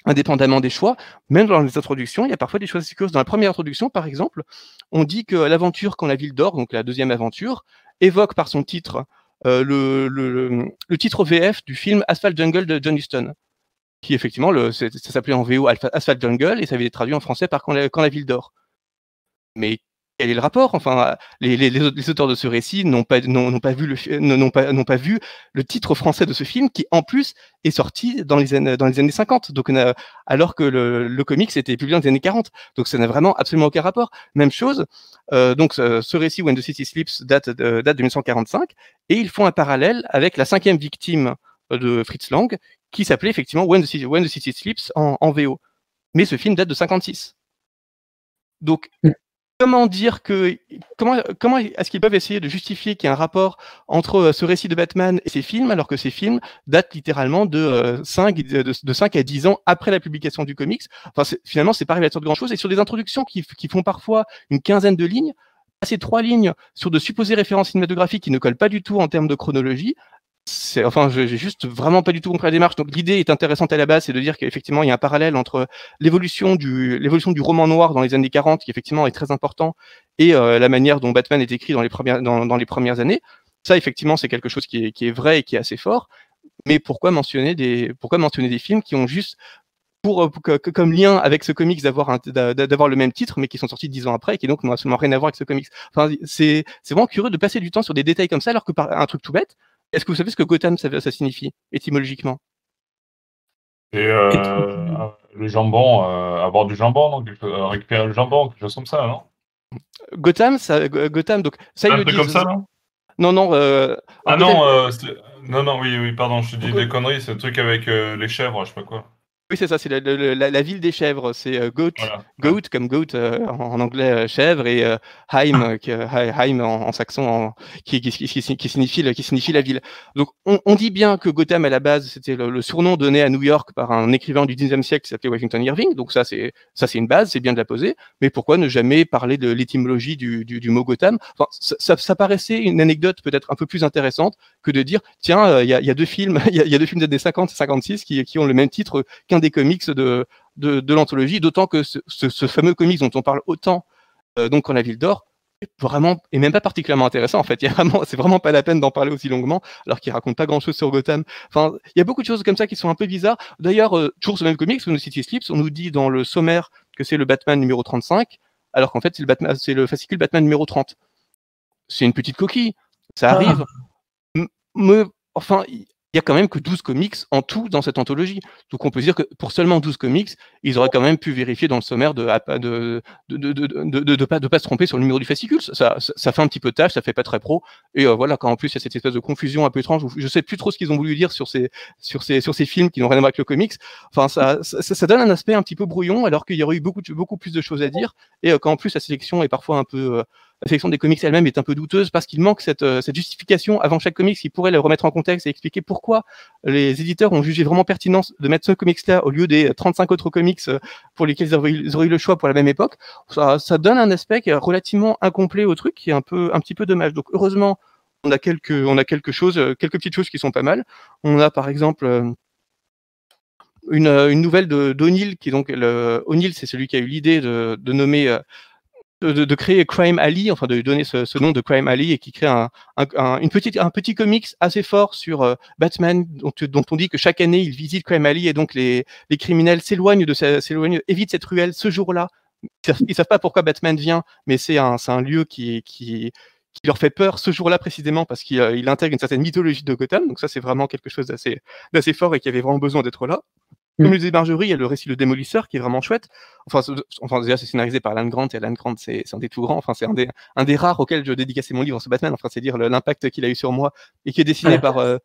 indépendamment des choix, même dans les introductions, il y a parfois des choses curieuses. Dans la première introduction, par exemple, on dit que l'aventure quand la ville dort, donc la deuxième aventure, évoque par son titre euh, le, le, le titre VF du film Asphalt Jungle de John Huston qui effectivement, ça s'appelait en VO Asphalt Jungle et ça avait été traduit en français par Quand la, ville dort. Mais quel est le rapport? Enfin, les, auteurs de ce récit n'ont pas, vu le, titre français de ce film qui, en plus, est sorti dans les années, dans les années 50. Donc, alors que le, le comics était publié dans les années 40. Donc, ça n'a vraiment absolument aucun rapport. Même chose. Euh, donc, ce, récit When the City Sleeps date de 1945 et ils font un parallèle avec la cinquième victime de Fritz Lang qui s'appelait effectivement When the, City, When the City Sleeps en, en, VO. Mais ce film date de 56. Donc, mm. comment dire que. Comment, comment est-ce qu'ils peuvent essayer de justifier qu'il y a un rapport entre ce récit de Batman et ces films, alors que ces films datent littéralement de, euh, 5, de, de 5 à 10 ans après la publication du comics? Enfin, finalement, c'est pas révélateur de grand-chose. Et sur des introductions qui, qui font parfois une quinzaine de lignes, ces trois lignes sur de supposées références cinématographiques qui ne collent pas du tout en termes de chronologie, enfin, j'ai juste vraiment pas du tout compris la démarche. Donc, l'idée est intéressante à la base, c'est de dire qu'effectivement, il y a un parallèle entre l'évolution du, l'évolution du roman noir dans les années 40, qui effectivement est très important, et euh, la manière dont Batman est écrit dans les premières, dans, dans les premières années. Ça, effectivement, c'est quelque chose qui est, qui est vrai et qui est assez fort. Mais pourquoi mentionner des, pourquoi mentionner des films qui ont juste pour, euh, que- comme lien avec ce comics d'avoir d'avoir le même titre, mais qui sont sortis dix ans après et qui donc n'ont absolument rien à voir avec ce comics. Enfin, c'est c'est vraiment curieux de passer du temps sur des détails comme ça, alors que par un truc tout bête. Est-ce que vous savez ce que Gotham ça, ça signifie étymologiquement? Et euh, le jambon, euh, avoir du jambon, donc quelque chose- euh, récupérer le jambon, quelque chose comme ça, non? Gotham, ça, Go- Gotham, donc ça ils Un le truc disent. comme ça, non? Non, non. euh, Ah non, euh, c'est- non, non, oui, oui, pardon, je te dis Pourquoi des conneries, c'est le truc avec euh, les chèvres, je sais pas quoi. Oui, c'est ça, c'est la, la- la- la ville des chèvres. C'est euh, Goat, Voilà. goat comme goat euh, en, en anglais euh, chèvre et Heim, euh, qui, Heim en, en saxon, en- qui, signifie, qui signifie la ville. Donc on, on dit bien que Gotham à la base c'était le, le surnom donné à New York par un écrivain du 19e siècle qui s'appelait Washington Irving. Donc ça c'est ça c'est une base, c'est bien de la poser. Mais pourquoi ne jamais parler de l'étymologie du, du, du mot Gotham? Enfin, ça, ça, ça paraissait une anecdote peut-être un peu plus intéressante que de dire tiens il y, a, il y a deux films, il y a, y a deux films des années 50 et 56 qui, qui ont le même titre des comics de de, de l'anthologie, d'autant que ce, ce, ce fameux comics dont on parle autant euh, donc en la ville d'or est vraiment et même pas particulièrement intéressant en fait. Il y a vraiment, c'est vraiment pas la peine d'en parler aussi longuement, alors qu'il raconte pas grand chose sur Gotham. Enfin, il y a beaucoup de choses comme ça qui sont un peu bizarres. D'ailleurs, euh, toujours ce même comics, nos City Slips, on nous dit dans le sommaire que c'est le Batman numéro 35, alors qu'en fait c'est le Batman, c'est le fascicule Batman numéro 30. C'est une petite coquille, ça arrive. M- Mais enfin, il y a quand même que 12 comics en tout dans cette anthologie. Donc on peut dire que pour seulement 12 comics, ils auraient quand même pu vérifier dans le sommaire de de de de, de, pas de pas se tromper sur le numéro du fascicule. Ça, ça, fait un petit peu tâche, ça fait pas très pro. Et euh, voilà, quand en plus il y a cette espèce de confusion un peu étrange, où je sais plus trop ce qu'ils ont voulu dire sur ces sur ces sur ces films qui n'ont rien à voir avec le comics. Enfin, ça, ça, ça donne un aspect un petit peu brouillon, alors qu'il y aurait eu beaucoup beaucoup plus de choses à dire. Et euh, quand en plus la sélection est parfois un peu euh, la sélection des comics elle-même est un peu douteuse parce qu'il manque cette, euh, cette justification avant chaque comics qui pourrait le remettre en contexte et expliquer pourquoi les éditeurs ont jugé vraiment pertinent de mettre ce comics-là au lieu des 35 autres comics euh, pour lesquels ils auraient, eu- le choix pour la même époque. Ça, ça donne un aspect relativement incomplet au truc, qui est un peu, un petit peu dommage. Donc heureusement, on a quelques, on a quelque chose, euh, quelques petites choses qui sont pas mal. On a par exemple euh, une, euh, une nouvelle d'O'Neill, qui est donc O'Neill, c'est celui qui a eu l'idée de, de nommer euh, de, de- créer Crime Alley, enfin de lui donner ce, ce nom de Crime Alley et qui crée un, un, un- une petite, un petit comics assez fort sur euh, Batman, dont, dont on dit que chaque année il visite Crime Alley et donc les, les criminels s'éloignent de s'éloignent, évitent cette ruelle ce jour-là. Ils savent, pas pourquoi Batman vient, mais c'est un, un lieu qui, qui, qui leur fait peur ce jour-là précisément parce qu'il euh, intègre une certaine mythologie de Gotham. Donc ça c'est vraiment quelque chose d'assez, d'assez fort et qui avait vraiment besoin d'être là. Comme Mm. le disait Marjorie, il y a le récit Le Démolisseur qui est vraiment chouette. Enfin, déjà, c'est scénarisé par Alan Grant et Alan Grant, c'est un des tout grands. Enfin, c'est un des, un des rares auxquels je dédicaçais mon livre sur Batman. Enfin, c'est dire le- l'impact qu'il a eu sur moi et qui est dessiné par euh,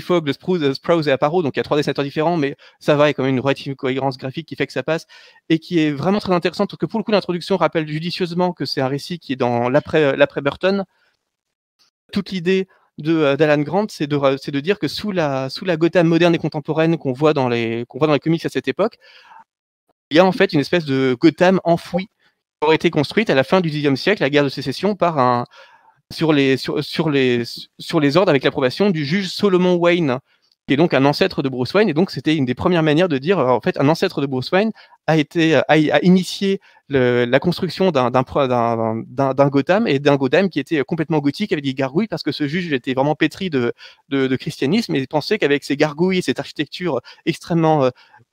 Fogg, Sprouse, euh, Sprouse et Aparo. Donc, il y a trois dessinateurs différents, mais ça va, il y a quand même une relative cohérence graphique qui fait que ça passe et qui est vraiment très intéressante parce que pour le coup, l'introduction rappelle judicieusement que c'est un récit qui est dans l'après, l'après Burton. Toute l'idée euh, d'Alan Grant, c'est de, ra- c'est de dire que sous la, sous la Gotham moderne et contemporaine qu'on voit dans les, qu'on voit dans les comics à cette époque, il y a en fait une espèce de Gotham enfouie qui aurait été construite à la fin du Xe siècle, la guerre de sécession, par un, sur les, sur, sur les, sur les ordres avec l'approbation du juge Solomon Wayne, qui est donc un ancêtre de Bruce Wayne. Et donc, c'était une des premières manières de dire, euh, en fait, un ancêtre de Bruce Wayne a été, a, a initié le- la construction d'un, Gotham et d'un Gotham qui était complètement gothique avec des gargouilles parce que ce juge était vraiment pétri de, de, de christianisme et pensait qu'avec ces gargouilles et cette architecture extrêmement euh,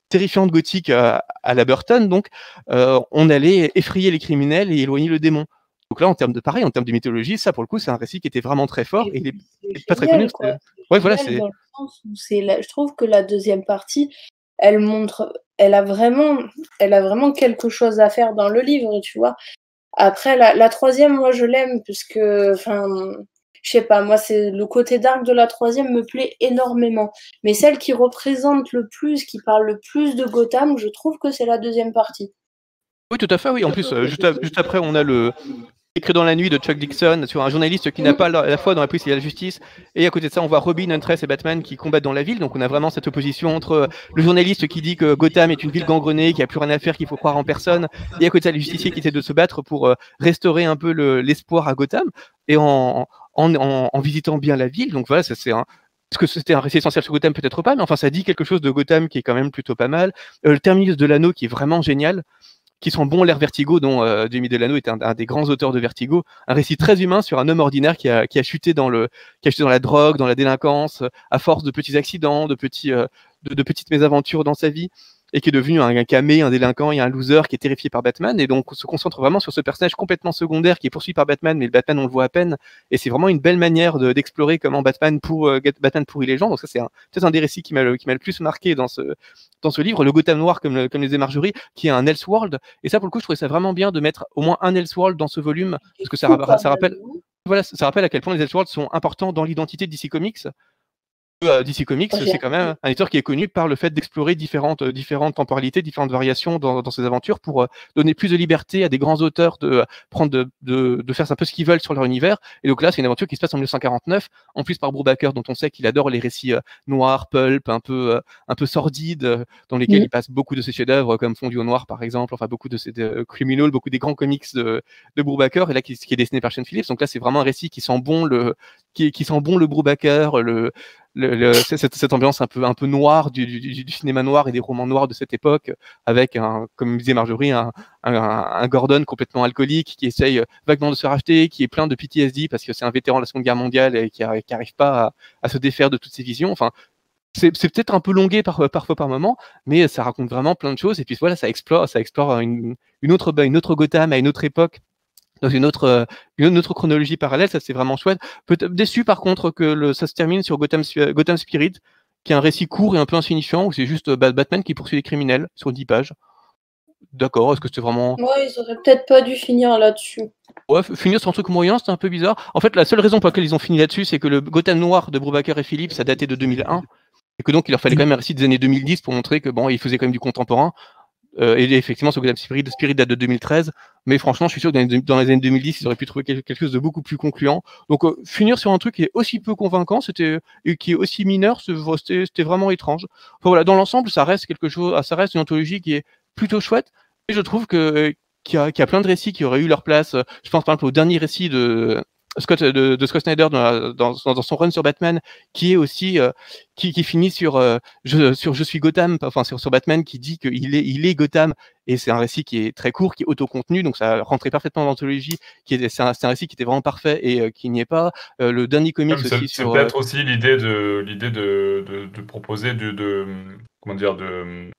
terrifiante gothique euh, à la Burton, donc, euh, on allait effrayer les criminels et éloigner le démon. Donc là, en termes de pareil, en termes de mythologie, ça pour le coup, c'est un récit qui était vraiment très fort et il est C'est pas très connu. Ouais, voilà, c'est. dans le sens où c'est la- Je trouve que la deuxième partie, elle montre, elle a vraiment, elle a vraiment quelque chose à faire dans le livre, tu vois. Après, la, la troisième, moi, je l'aime puisque, enfin, je sais pas, moi, c'est le côté dark de la troisième me plaît énormément. Mais celle qui représente le plus, qui parle le plus de Gotham, je trouve que c'est la deuxième partie. Oui, tout à fait, oui. En plus, euh, juste, juste après, on a le écrit dans la nuit de Chuck Dixon sur un journaliste qui n'a pas la, foi dans la police et la justice. Et à côté de ça, on voit Robin, Huntress et Batman qui combattent dans la ville. Donc on a vraiment cette opposition entre euh, le journaliste qui dit que Gotham est une ville gangrenée, qu'il n'y a plus rien à faire, qu'il faut croire en personne, et à côté de ça, le justicier qui essaie de se battre pour euh, restaurer un peu le- l'espoir à Gotham et en, en visitant bien la ville. Donc voilà, ça c'est un. Est-ce que c'était un récit essentiel sur Gotham Peut-être pas, mais enfin ça dit quelque chose de Gotham qui est quand même plutôt pas mal. Euh, le terminus de l'anneau qui est vraiment génial qui sont bons l'air Vertigo, dont euh, Jamie Delano est un, des grands auteurs de Vertigo, un récit très humain sur un homme ordinaire qui a, qui a chuté dans le, qui a chuté dans la drogue, dans la délinquance, à force de petits accidents, de petits, euh, de petites mésaventures dans sa vie. Et qui est devenu un, un camé, un délinquant et un loser qui est terrifié par Batman. Et donc, on se concentre vraiment sur ce personnage complètement secondaire qui est poursuivi par Batman, mais le Batman, on le voit à peine. Et c'est vraiment une belle manière de- d'explorer comment Batman, pour, euh, Batman pourrit les gens. Donc, ça, c'est un- peut-être un des récits qui m'a le, plus marqué dans ce, dans ce livre. Le Gotham Noir, comme, le- comme les disait Marjorie, qui est un Elseworld. Et ça, pour le coup, je trouvais ça vraiment bien de mettre au moins un Elseworld dans ce volume. Parce que ça, rappelle, voilà, ça rappelle à quel point les Elseworlds sont importants dans l'identité de DC Comics. DC Comics, c'est quand même un éditeur qui est connu par le fait d'explorer différentes, euh, différentes temporalités, différentes variations dans, dans ses aventures pour euh, donner plus de liberté à des grands auteurs de euh, prendre de, de, de faire un peu ce qu'ils veulent sur leur univers. Et donc là, c'est une aventure qui se passe en 1949, en plus par Brubaker, dont on sait qu'il adore les récits noirs, pulp, un peu, un peu sordides, dans lesquels Mhm. il passe beaucoup de ses chefs-d'œuvre, comme Fondu au Noir, par exemple, enfin beaucoup de ses de, Criminal, beaucoup des grands comics de, de Brubaker, et là qui, qui est dessiné par Sean Phillips. Donc là, c'est vraiment un récit qui sent bon le, qui, qui sent bon le Brubaker, le, le, le- cette, cette ambiance un peu, un peu noire du, du, du- cinéma noir et des romans noirs de cette époque, avec un, comme disait Marjorie, un, un, un Gordon complètement alcoolique qui essaye vaguement de se racheter, qui est plein de PTSD parce que c'est un vétéran de la Seconde Guerre mondiale et qui n'arrive pas à, à se défaire de toutes ses visions. Enfin, c'est peut-être un peu longué par, parfois par moment, mais ça raconte vraiment plein de choses. Et puis voilà, ça explore, ça explore une, une autre, une autre Gotham à une autre époque, dans une autre, euh, une autre chronologie parallèle. Ça, c'est vraiment chouette. Peut-être déçu par contre que le, ça se termine sur Gotham, Spi- Gotham Spirit, qui est un récit court et un peu insignifiant, où c'est juste euh, Bat- Batman qui poursuit les criminels sur 10 pages. D'accord, est-ce que c'est vraiment. Ouais, ils auraient peut-être pas dû finir là-dessus. Ouais, finir sur un truc moyen, c'était un peu bizarre. En fait, la seule raison pour laquelle ils ont fini là-dessus, c'est que le Gotham Noir de Brubaker et Phillips, ça datait de 2001. Et que donc, il leur fallait quand même un récit des années 2010 pour montrer que bon, ils faisaient quand même du contemporain. Euh, et effectivement, ce Gotham Spirit, Spirit date de 2013. Mais franchement, je suis sûr que dans les, années 2010, ils auraient pu trouver quel- quelque chose de beaucoup plus concluant. Donc, euh, finir sur un truc qui est aussi peu convaincant, c'était, et qui est aussi mineur, c'était vraiment étrange. Enfin, voilà, dans l'ensemble, ça reste quelque chose, ça reste une anthologie qui est plutôt chouette. Et je trouve que, qu'il y a, qu'il y a plein de récits qui auraient eu leur place. Je pense par exemple au dernier récit de Scott, de, de Scott Snyder dans, la- dans, dans son run sur Batman, qui est aussi euh, qui, qui finit sur euh, je, sur je suis Gotham, enfin sur, sur Batman qui dit qu'il est il est Gotham et c'est un récit qui est très court, qui est autocontenu, donc ça rentrait parfaitement dans l'anthologie. Qui est c'est un, récit qui était vraiment parfait et euh, qui n'y est pas. Euh, le dernier comics aussi c'est sur euh, peut-être aussi l'idée de l'idée de, de, de proposer de, de comment dire de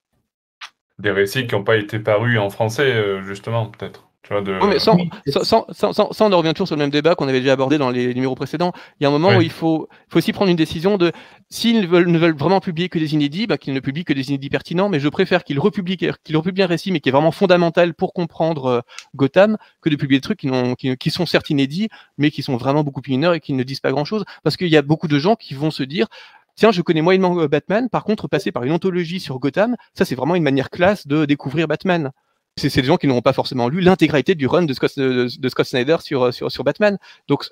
des récits qui n'ont pas été parus en français euh, justement peut-être. De. Oui, mais sans, sans, sans, sans, on en revient toujours sur le même débat qu'on avait déjà abordé dans les numéros précédents. Il y a un moment Oui. où il faut, faut aussi prendre une décision de s'ils veulent, ne veulent vraiment publier que des inédits, bah, qu'ils ne publient que des inédits pertinents. Mais je préfère qu'ils republient, qu'ils republient un récit, mais qui est vraiment fondamental pour comprendre euh, Gotham, que de publier des trucs qui, n'ont- qui, qui sont certes inédits, mais qui sont vraiment beaucoup plus mineurs et qui ne disent pas grand-chose. Parce qu'il y a beaucoup de gens qui vont se dire. Tiens, je connais moyennement euh, Batman. Par contre, passer par une anthologie sur Gotham, ça c'est vraiment une manière classe de découvrir Batman c'est des gens qui n'auront pas forcément lu l'intégralité du run de Scott, de, de Scott Snyder sur, sur, Batman. Donc,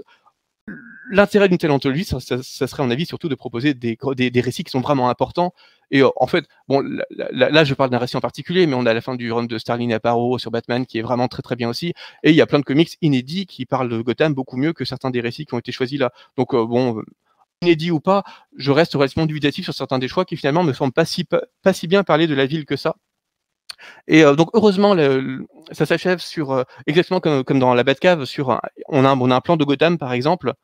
l'intérêt d'une telle anthologie, ça, serait, à mon avis, surtout de proposer des, récits qui sont vraiment importants. Et euh, en fait, bon, là, je parle d'un récit en particulier, mais on a la fin du run de Starling Aparo sur Batman qui est vraiment très très bien aussi. Et il y a plein de comics inédits qui parlent de Gotham beaucoup mieux que certains des récits qui ont été choisis là. Donc, euh, bon, euh, inédit ou pas, je reste relativement dubitatif sur certains des choix qui finalement me semblent pas si, pas si bien parler de la ville que ça. Et euh, donc heureusement, ça s'achève sur euh, exactement comme, comme dans la Batcave. Sur on a on a un plan de Gotham par exemple.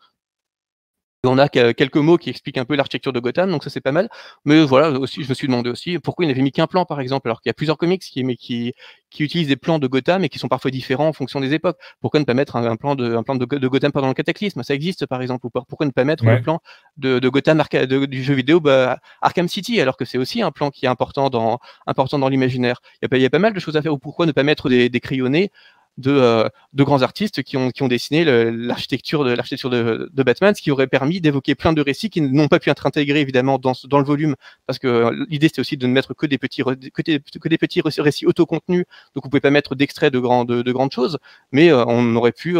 On a que- quelques mots qui expliquent un peu l'architecture de Gotham, donc ça c'est pas mal. Mais voilà, aussi je me suis demandé aussi pourquoi il n'avait mis qu'un plan par exemple, alors qu'il y a plusieurs comics qui, mais qui, qui utilisent des plans de Gotham et qui sont parfois différents en fonction des époques. Pourquoi ne pas mettre un, un plan de un plan de, de Gotham pendant le Cataclysme? Ça existe par exemple. Ou pourquoi ne pas mettre Ouais. le plan de, de Gotham Arca- de- du jeu vidéo bah, Arkham City, alors que c'est aussi un plan qui est important dans important dans l'imaginaire? Il y, a pas- il y a pas mal de choses à faire. Ou pourquoi ne pas mettre des, des crayonnés? De, euh, de grands artistes qui ont, qui ont dessiné l'architecture de l'architecture de, de Batman, ce qui aurait permis d'évoquer plein de récits qui n'ont pas pu être intégrés évidemment dans, dans le volume, parce que euh, l'idée c'était aussi de ne mettre que des petits que des, que des petits récits autocontenus, donc vous pouvez pas mettre d'extraits de grandes de, de grandes choses, mais euh, on aurait pu,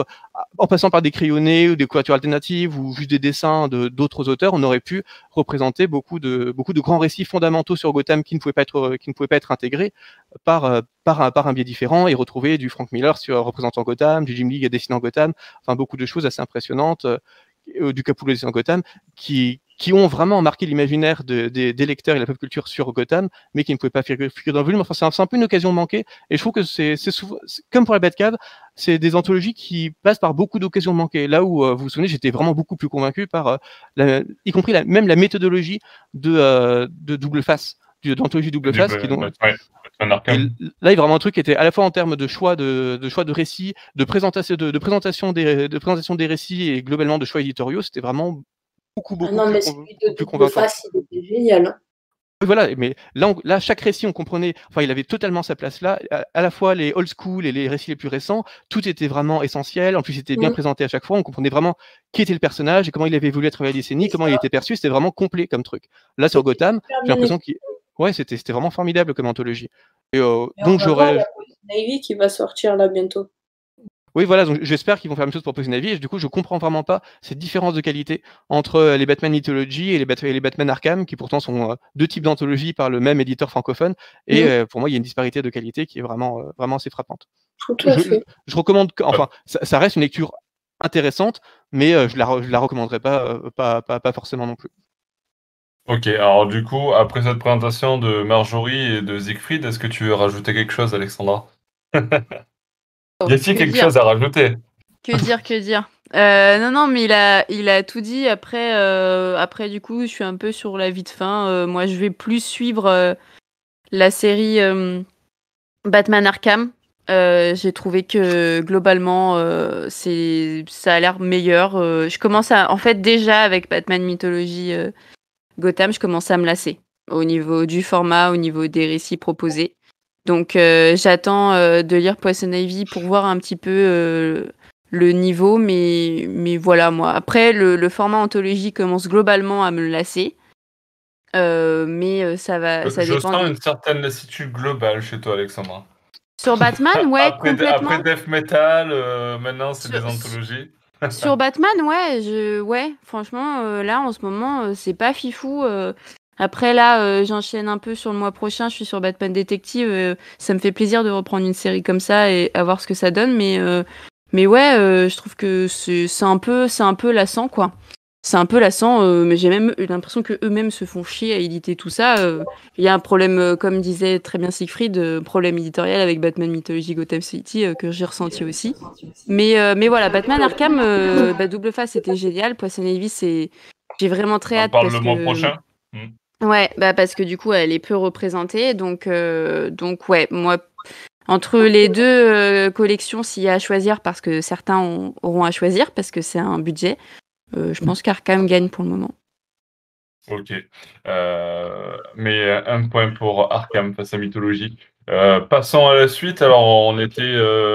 en passant par des crayonnés ou des couvertures alternatives ou juste des dessins de d'autres auteurs, on aurait pu représenter beaucoup de beaucoup de grands récits fondamentaux sur Gotham qui ne pouvaient pas être qui ne pouvaient pas être intégrés par euh, par un, par un biais différent et retrouver du Frank Miller sur représentant Gotham, du Jim Lee dessinant Gotham, enfin beaucoup de choses assez impressionnantes, euh, euh, du Capullo dessinant Gotham, qui, qui ont vraiment marqué l'imaginaire de- des- lecteurs et la pop culture sur Gotham, mais qui ne pouvaient pas figurer, dans le volume. Enfin, c'est un, peu une occasion manquée, et je trouve que c'est souvent, comme pour la Batcave, c'est des anthologies qui passent par beaucoup d'occasions manquées. Là où, euh, vous vous souvenez, j'étais vraiment beaucoup plus convaincu par, euh, la- y compris la, même la méthodologie de, euh, de double face d'anthologie double face. Qui, donc, ouais, et là, il y a vraiment un truc qui était à la fois en termes de choix de, de choix de récits, de présentation, de, de, présentation des, de présentation des récits et globalement de choix éditoriaux, c'était vraiment beaucoup, beaucoup ah non, mais plus, celui de plus double convaincant. face, il était génial. hein. Voilà, mais là, on- là, chaque récit, on comprenait, enfin, il avait totalement sa place là. À, à la fois les old school et les récits les plus récents, tout était vraiment essentiel. En plus, c'était bien Mhm. présenté à chaque fois. On comprenait vraiment qui était le personnage et comment il avait évolué à travers les décennies, comment il était perçu. C'était vraiment complet comme truc. Là, sur Gotham, j'ai l'impression qu'il, ouais, c'était c'était vraiment formidable comme anthologie. Et, euh, Et donc j'aurais, Ivy qui va sortir là bientôt. oui, voilà, donc j'espère qu'ils vont faire la même chose pour Poison Ivy. Et du coup, je comprends vraiment pas cette différence de qualité entre euh, les Batman Mythology et les, Bat- et les Batman Arkham, qui pourtant sont euh, deux types d'anthologies par le même éditeur francophone. Et Mhm. euh, pour moi, il y a une disparité de qualité qui est vraiment, euh, vraiment assez frappante. Tout à Je, fait. je recommande, que- enfin, ça, ça reste une lecture intéressante, mais euh, je la, re- je la recommanderais pas, euh, pas, pas, pas forcément non plus. Ok, alors du coup, après cette présentation de Marjorie et de Siegfried, est-ce que tu veux rajouter quelque chose, Alexandra? Y a-t-il que quelque dire? chose à rajouter? Que dire, que dire? Euh, Non, non, mais il a, il a tout dit. Après, euh, après, du coup, je suis un peu sur la vie de fin. Euh, moi, je vais plus suivre la série Batman Arkham. J'ai trouvé que globalement, c'est, ça a l'air meilleur. Je commence à, en fait, déjà avec Batman Mythologie Gotham, je commence à me lasser au niveau du format, au niveau des récits proposés. Donc, euh, j'attends euh, de lire Poison Ivy pour voir un petit peu euh, le niveau, mais, mais voilà, moi. Après, le, le format anthologie commence globalement à me lasser. Mais ça va, ça Je dépend. sens une certaine lassitude globale chez toi, Alexandra. Sur Batman, ouais, après, complètement. après Death Metal, maintenant c'est des anthologies. Sur Batman, ouais, je, ouais, franchement, euh, là, en ce moment, euh, c'est pas fifou. euh. Après, là, euh, j'enchaîne un peu sur le mois prochain. Je suis sur Batman Detective. euh, ça me fait plaisir de reprendre une série comme ça et à voir ce que ça donne. Mais, euh, mais ouais, euh, je trouve que c'est c'est un peu, c'est un peu lassant, quoi. C'est un peu lassant, euh, mais j'ai même eu l'impression que eux-mêmes se font chier à éditer tout ça. euh. Il y a un problème, euh, comme disait très bien Siegfried, problème éditorial avec Batman Mythology Gotham City que j'ai ressenti aussi. Mais, mais voilà, Batman Arkham, bah, double face, c'était génial. Poison Ivy, c'est, j'ai vraiment très On hâte parle parce le mois que prochain. ouais, bah parce que du coup, elle est peu représentée, donc donc ouais, moi. Entre les deux collections, s'il y a à choisir, parce que certains ont- auront à choisir, parce que c'est un budget, je pense qu'Arkham gagne pour le moment. Ok. Euh, mais euh, un point pour Arkham face à Mythologie. Euh, passons à la suite. Alors, on était euh,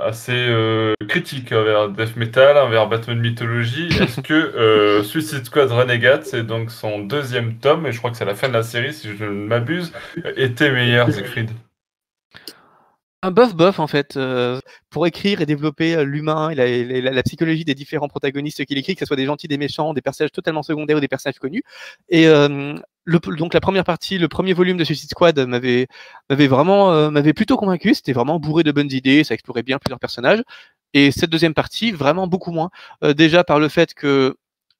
assez euh, critique envers Death Metal, envers Batman Mythologie. Est-ce que euh, Suicide Squad Renegade, c'est donc son deuxième tome, et je crois que c'est la fin de la série, si je ne m'abuse, était meilleur, Siegfried? Un bof bof en fait, euh, pour écrire et développer euh, l'humain et la, psychologie des différents protagonistes qu'il écrit, que ce soit des gentils, des méchants, des personnages totalement secondaires ou des personnages connus. Et euh, donc la première partie, le premier volume de Suicide Squad m'avait m'avait vraiment euh, m'avait plutôt convaincu. C'était vraiment bourré de bonnes idées, ça explorait bien plusieurs personnages. Et cette deuxième partie, vraiment beaucoup moins. Euh, déjà par le fait que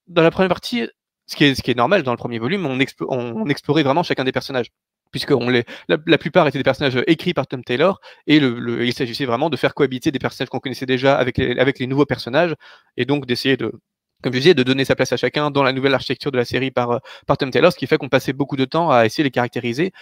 dans la première partie, ce qui est, ce qui est normal dans le premier volume, on, on, on explorait vraiment chacun des personnages. Puisque la, plupart étaient des personnages écrits par Tom Taylor, et il s'agissait vraiment de faire cohabiter des personnages qu'on connaissait déjà avec les, avec les nouveaux personnages, et donc d'essayer de, comme je disais, de donner sa place à chacun dans la nouvelle architecture de la série par, euh, par Tom Taylor, ce qui fait qu'on passait beaucoup de temps à essayer de les caractériser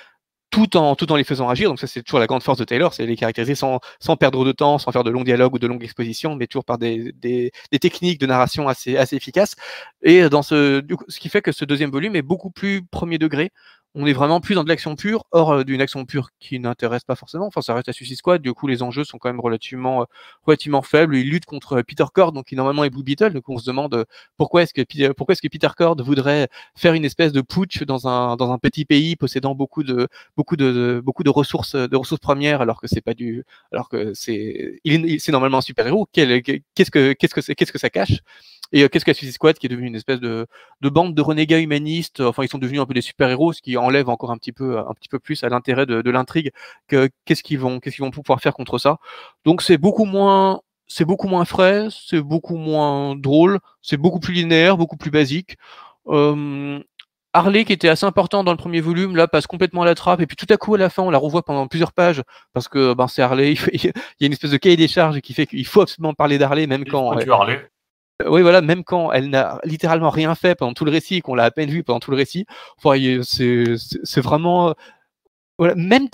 tout en, tout en les faisant agir. Donc ça, c'est toujours la grande force de Taylor, c'est les caractériser sans, sans perdre de temps, sans faire de longs dialogues ou de longues expositions, mais toujours par des, des, techniques de narration assez, assez efficaces. Et dans ce, ce qui fait que ce deuxième volume est beaucoup plus premier degré. On est vraiment plus dans de l'action pure, hors euh, d'une action pure qui n'intéresse pas forcément. Enfin, ça reste à Suicide Squad. Du coup, les enjeux sont quand même relativement, euh, relativement faibles. Il lutte contre euh, Peter Cord, donc qui normalement est Blue Beetle. Donc on se demande pourquoi est-ce que, Peter Cord voudrait faire une espèce de putsch dans un, petit pays possédant beaucoup de, beaucoup de, beaucoup de ressources, de ressources premières, alors que c'est pas du, alors que c'est, il, est- il- c'est normalement un super héros. Qu'est-ce que, qu'est-ce que c'est, qu'est-ce que ça cache? Et euh, qu'est-ce que Suicide Squad qui est devenu une espèce de, de bande de renégats humanistes. Enfin, ils sont devenus un peu des super-héros, ce qui enlève encore un petit peu, un petit peu plus à l'intérêt de, de l'intrigue. Que qu'est-ce qu'ils vont, qu'est-ce qu'ils vont pouvoir faire contre ça Donc c'est beaucoup moins, c'est beaucoup moins frais, c'est beaucoup moins drôle, c'est beaucoup plus linéaire, beaucoup plus basique. Euh, Harley qui était assez important dans le premier volume là passe complètement à la trappe et puis tout à coup à la fin on la revoit pendant plusieurs pages parce que ben c'est Harley il, y a une espèce de cahier des charges qui fait qu'il faut absolument parler d'Harley même quand du Harley. Oui, voilà, même quand elle n'a littéralement rien fait pendant tout le récit, qu'on l'a à peine vu pendant tout le récit, c'est vraiment même,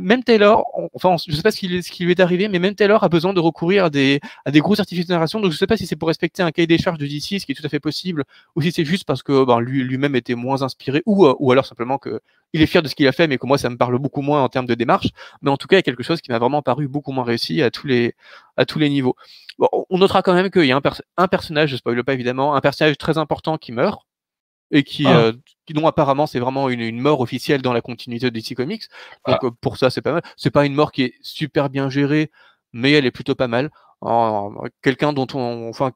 même, Taylor, enfin, je sais pas ce qui, lui est arrivé, mais même Taylor a besoin de recourir à des, gros certificats de génération. Donc, je sais pas si c'est pour respecter un cahier des charges de DC, ce qui est tout à fait possible, ou si c'est juste parce que ben, lui, lui-même était moins inspiré, ou, ou alors simplement que il est fier de ce qu'il a fait, mais que moi, ça me parle beaucoup moins en termes de démarche. Mais en tout cas, il y a quelque chose qui m'a vraiment paru beaucoup moins réussi à tous les, à tous les niveaux. Bon, on notera quand même qu'il y a un, un personnage, je spoil pas évidemment, un personnage très important qui meurt et qui, ah. euh, dont apparemment c'est vraiment une, une, mort officielle dans la continuité de DC Comics. Donc ah. euh, pour ça c'est pas mal. C'est pas une mort qui est super bien gérée, mais elle est plutôt pas mal quelqu'un dont on, enfin,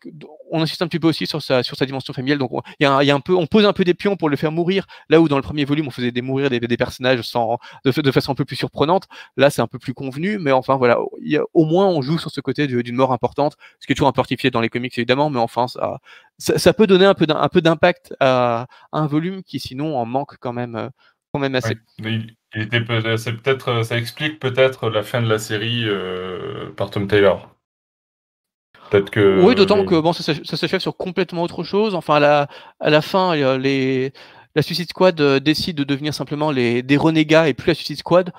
on insiste un petit peu aussi sur sa, sur sa dimension familiale. Donc, il y, peu, on pose un peu des pions pour le faire mourir. Là où dans le premier volume, on faisait des mourir des, des personnages sans, de, façon un peu plus surprenante. Là, c'est un peu plus convenu, mais enfin, voilà, au moins, on joue sur ce côté d'une mort importante, ce qui est toujours peu dans les comics, évidemment, mais enfin, ça, ça, peut donner un peu d'impact à, un volume qui, sinon, en manque quand même, quand même assez. c'est peut-être, ça explique peut-être la fin de la série euh, par Tom Taylor. Que oui, d'autant que bon, ça, ça s'achève sur complètement autre chose. Enfin, à la, à la fin, les, la Suicide Squad euh, décide de devenir simplement les, des renégats et plus la Suicide Squad.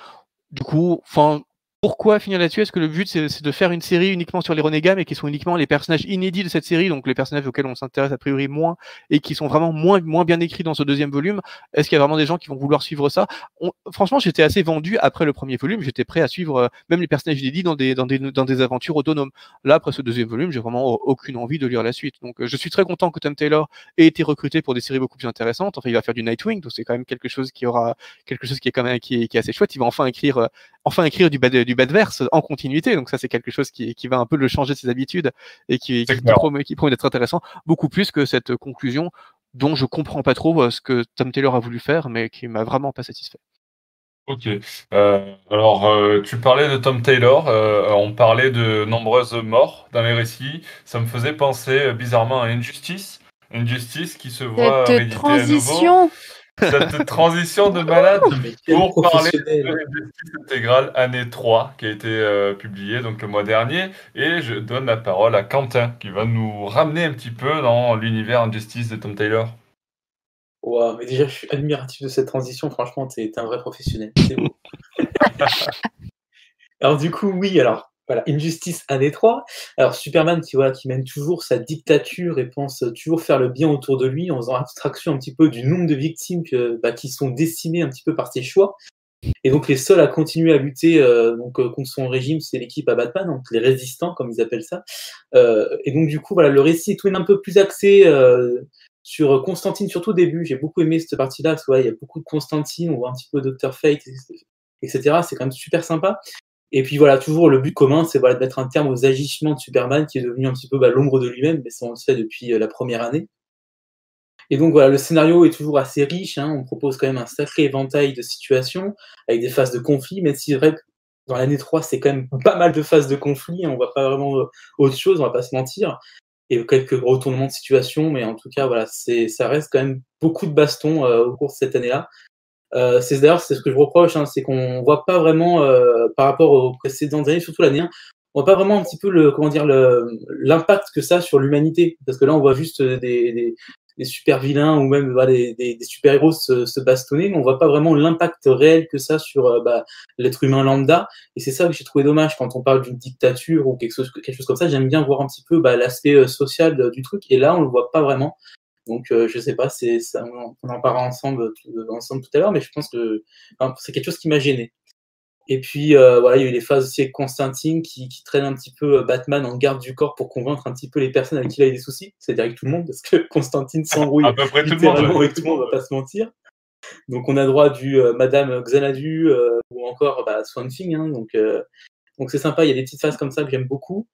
Du coup, enfin, pourquoi finir là-dessus? Est-ce que le but c'est de faire une série uniquement sur les renégats, mais qui sont uniquement les personnages inédits de cette série, donc les personnages auxquels on s'intéresse a priori moins et qui sont vraiment moins, moins bien écrits dans ce deuxième volume? Est-ce qu'il y a vraiment des gens qui vont vouloir suivre ça? Franchement, j'étais assez vendu après le premier volume, j'étais prêt à suivre euh, même les personnages inédits dans des, dans des, dans des aventures autonomes. Là, après ce deuxième volume, j'ai vraiment aucune envie de lire la suite. Donc euh, je suis très content que Tom Taylor ait été recruté pour des séries beaucoup plus intéressantes. Enfin, il va faire du Nightwing, donc c'est quand même quelque chose qui aura quelque chose qui est quand même qui est, assez chouette. Il va enfin écrire, euh, enfin écrire du bad, du badverse en continuité. Donc ça, c'est quelque chose qui, qui, va un peu le changer de ses habitudes et qui, qui, promet, qui promet d'être intéressant, beaucoup plus que cette conclusion dont je comprends pas trop euh, ce que Tom Taylor a voulu faire, mais qui m'a vraiment pas satisfait. Ok. Euh, alors, euh, tu parlais de Tom Taylor. on parlait de nombreuses morts dans les récits. Ça me faisait penser bizarrement à Injustice. Injustice qui se voit Cette transition cette transition de malade pour parler de Justice intégrale année 3 qui a été euh, publiée donc le mois dernier et je donne la parole à Quentin qui va nous ramener un petit peu dans l'univers Injustice de Tom Taylor. Wow, mais déjà je suis admiratif de cette transition, franchement t'es un vrai professionnel. alors du coup oui, alors voilà, Injustice année 3. Alors Superman qui, qui mène toujours sa dictature et pense toujours faire le bien autour de lui en faisant abstraction un petit peu du nombre de victimes bah, qui sont décimées un petit peu par ses choix. Et donc les seuls à continuer à lutter euh, euh, contre son régime, c'est l'équipe à Batman, donc les résistants comme ils appellent ça. Euh, et donc du coup, voilà, le récit est un peu plus axé sur Constantine, surtout au début. J'ai beaucoup aimé cette partie-là, parce qu'il y a beaucoup de Constantine, on voit un petit peu Dr. Fate, etc. C'est quand même super sympa. Et puis voilà, toujours le but commun, c'est de mettre un terme aux agissements de Superman, qui est devenu un petit peu bah, l'ombre de lui-même, mais ça on le sait depuis euh, la première année. Et donc voilà, le scénario est toujours assez riche, hein, on propose quand même un sacré éventail de situations, avec des phases de conflit, mais c'est vrai que dans l'année 3, c'est quand même pas mal de phases de conflit, hein, on voit pas vraiment euh, autre chose, on va pas se mentir, et quelques retournements de situation, mais en tout cas, voilà, ça reste quand même beaucoup de bastons euh, au cours de cette année-là. Euh, c'est d'ailleurs c'est ce que je reproche, hein, c'est qu'on voit pas vraiment euh, par rapport aux précédentes années, surtout l'année 1, on voit pas vraiment un petit peu le comment dire l'impact que ça a sur l'humanité, parce que là on voit juste des, des, des super vilains ou même bah, des, des, super héros se, se, bastonner, mais on voit pas vraiment l'impact réel que ça sur euh, bah, l'être humain lambda. Et c'est ça que j'ai trouvé dommage quand on parle d'une dictature ou quelque chose, quelque chose comme ça. J'aime bien voir un petit peu bah, l'aspect euh, social du truc, et là on le voit pas vraiment. Donc, euh, je sais pas, c'est, ça, on en parlera ensemble, ensemble tout à l'heure, mais je pense que c'est quelque chose qui m'a gêné. Et puis, euh, voilà, il y a eu les phases aussi avec Constantine qui, qui, traîne un petit peu euh, Batman en garde du corps pour convaincre un petit peu les personnes avec qui il a des soucis, c'est-à-dire avec tout le monde, parce que Constantine s'embrouille littéralement avec tout le monde, on va pas se mentir. Donc, on a droit du Madame Xanadu ou encore bah, Swamp Thing, hein, donc donc c'est sympa, il y a des petites phases comme ça que j'aime beaucoup.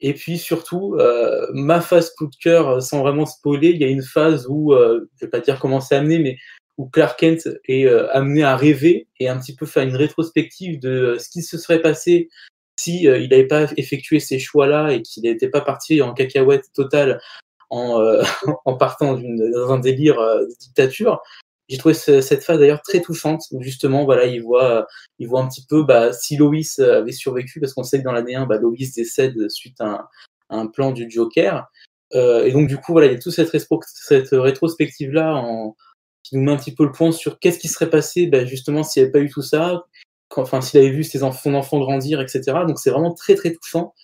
Et puis surtout, euh, ma phase coup de cœur, euh, sans vraiment spoiler, il y a une phase où, euh, je vais pas dire comment c'est amené, mais où Clark Kent est euh, amené à rêver et un petit peu faire une rétrospective de ce qui se serait passé si il n'avait pas effectué ces choix-là et qu'il n'était pas parti en cacahuète totale en, en partant dans un délire de dictature. J'ai trouvé cette phase d'ailleurs très touchante où justement voilà il voit il voit un petit peu bah, si Lois avait survécu parce qu'on sait que dans l'année 1 bah, Lois décède suite à un, plan du Joker Euh, et donc, du coup, voilà, il y a toute cette, cette rétrospective-là qui nous met un petit peu le point sur qu'est-ce qui serait passé, ben, justement, s'il n'y avait pas eu tout ça, enfin, s'il avait vu ses son enfant grandir, etc. Donc, c'est vraiment très, très touchant.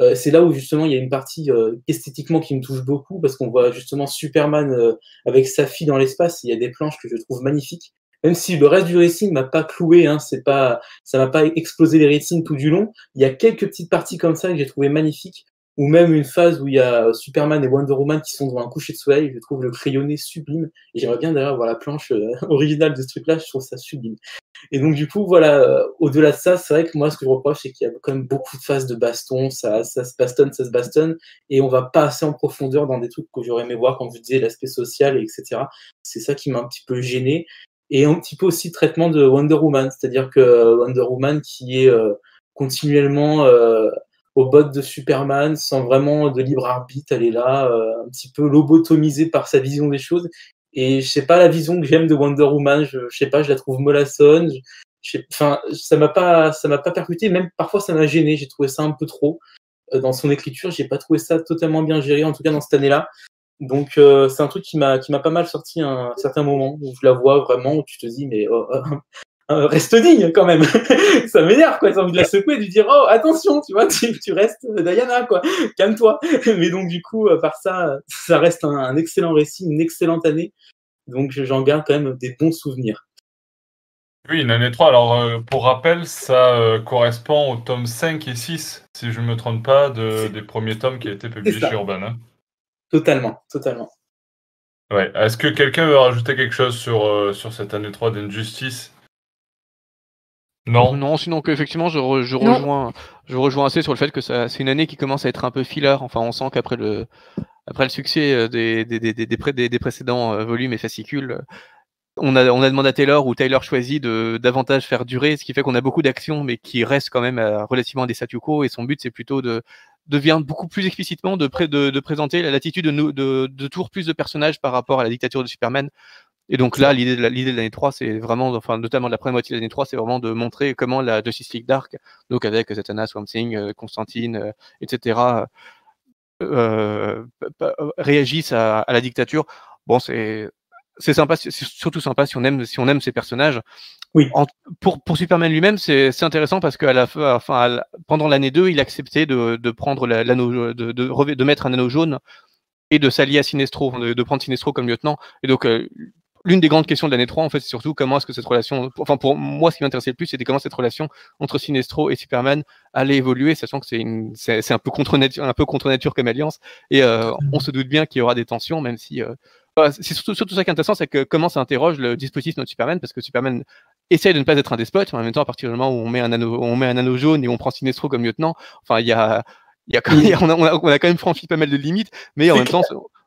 Euh, c'est là où justement il y a une partie euh, esthétiquement qui me touche beaucoup parce qu'on voit justement Superman euh, avec sa fille dans l'espace. Il y a des planches que je trouve magnifiques. Même si le reste du récit m'a pas cloué, hein, c'est pas, ça m'a pas explosé les rétines tout du long. Il y a quelques petites parties comme ça que j'ai trouvé magnifiques ou même une phase où il y a Superman et Wonder Woman qui sont devant un coucher de soleil. Je trouve le crayonné sublime. Et j'aimerais bien d'ailleurs voir la planche euh, originale de ce truc-là. Je trouve ça sublime. Et donc, du coup, voilà, euh, au-delà de ça, c'est vrai que moi, ce que je reproche, c'est qu'il y a quand même beaucoup de phases de baston. Ça, ça se bastonne, ça se bastonne. Et on va pas assez en profondeur dans des trucs que j'aurais aimé voir, comme je disais, l'aspect social, etc. C'est ça qui m'a un petit peu gêné. Et un petit peu aussi le traitement de Wonder Woman. C'est-à-dire que Wonder Woman qui est euh, continuellement au bot de Superman sans vraiment de libre arbitre. Elle est là, euh, un petit peu lobotomisée par sa vision des choses. Et je sais pas la vision que j'aime de Wonder Woman. Je, je, sais pas, je la trouve mollassonne. Enfin, ça m'a pas, ça m'a pas percuté. Même parfois, ça m'a gêné. J'ai trouvé ça un peu trop euh, dans son écriture. J'ai pas trouvé ça totalement bien géré, en tout cas dans cette année-là. Donc euh, c'est un truc qui m'a qui m'a pas mal sorti à un certain moment où je la vois vraiment où tu te dis mais oh, oh, euh, reste digne quand même. ça m'énerve quoi, j'ai envie de la secouer, de lui dire oh attention, tu vois, tu, restes Diana quoi, calme-toi. Mais donc du coup, par ça, ça reste un, excellent récit, une excellente année. Donc j'en garde quand même des bons souvenirs. Oui, une année 3. Alors, euh, pour rappel, ça euh, correspond au tome 5 et 6, si je ne me trompe pas, de, des premiers tomes qui a été publiés chez Urban. Hein. Totalement, totalement. Ouais. Est-ce que quelqu'un veut rajouter quelque chose sur, sur cette année 3 d'Injustice? Non. Non, sinon qu'effectivement, je, je rejoins, je rejoins assez sur le fait que c'est une année qui commence à être un peu filler. Enfin, on sent qu'après le, après le succès euh, des, des, des, des, des précédents euh, volumes et fascicules, euh, on a, on a demandé à Taylor ou Taylor choisit de davantage faire durer, ce qui fait qu'on a beaucoup d'actions, mais qui restent quand même relativement des statu quo. Et son but, c'est plutôt de, devient beaucoup plus explicitement de, de, de présenter la latitude de, de, de toujours plus de personnages par rapport à la dictature de Superman. Et donc là, l'idée de l'année 3, c'est vraiment, enfin, notamment de la première moitié de l'année 3, c'est vraiment de montrer comment la Justice League Dark, donc avec Zatanna, Swamp Thing, euh, Constantine, euh, etc., euh, réagissent à, la dictature. Bon, c'est c'est sympa, c'est surtout sympa si on aime si on aime ces personnages. Oui. pour, pour Superman lui-même, c'est intéressant parce qu'à la fin, enfin, pendant l'année 2, il acceptait de, de prendre l'anneau, de, de, de, mettre un anneau jaune et de s'allier à Sinestro, de, prendre Sinestro comme lieutenant. Et donc, l'une des grandes questions de l'année 3, en fait, c'est surtout comment est-ce que cette relation, enfin pour moi, ce qui m'intéressait le plus, c'était comment cette relation entre Sinestro et Superman allait évoluer, sachant que c'est une, c'est, un peu contre nature, un peu contre nature comme alliance, et euh, on se doute bien qu'il y aura des tensions, même si euh, c'est surtout, surtout, ça qui est intéressant, c'est que comment ça interroge le dispositif de Superman, parce que Superman essaie de ne pas être un despote, mais en même temps, à partir du moment où on met un anneau, on met un anneau jaune et on prend Sinestro comme lieutenant, enfin, il y a, il y a quand même, on, a, on, a, quand même franchi pas mal de limites, mais en même temps,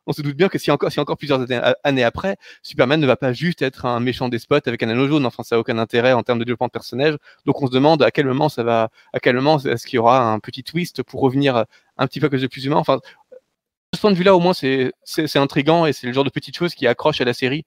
on se doute bien que si encore, si encore plusieurs années après, Superman ne va pas juste être un méchant despote avec un anneau jaune. Enfin, ça n'a aucun intérêt en termes de développement de personnage. Donc, on se demande à quel moment ça va, à quel moment est-ce qu'il y aura un petit twist pour revenir un petit peu quelque chose de plus humain. Enfin, de ce point de vue-là, au moins, c'est intrigant et c'est le genre de petites choses qui accrochent à la série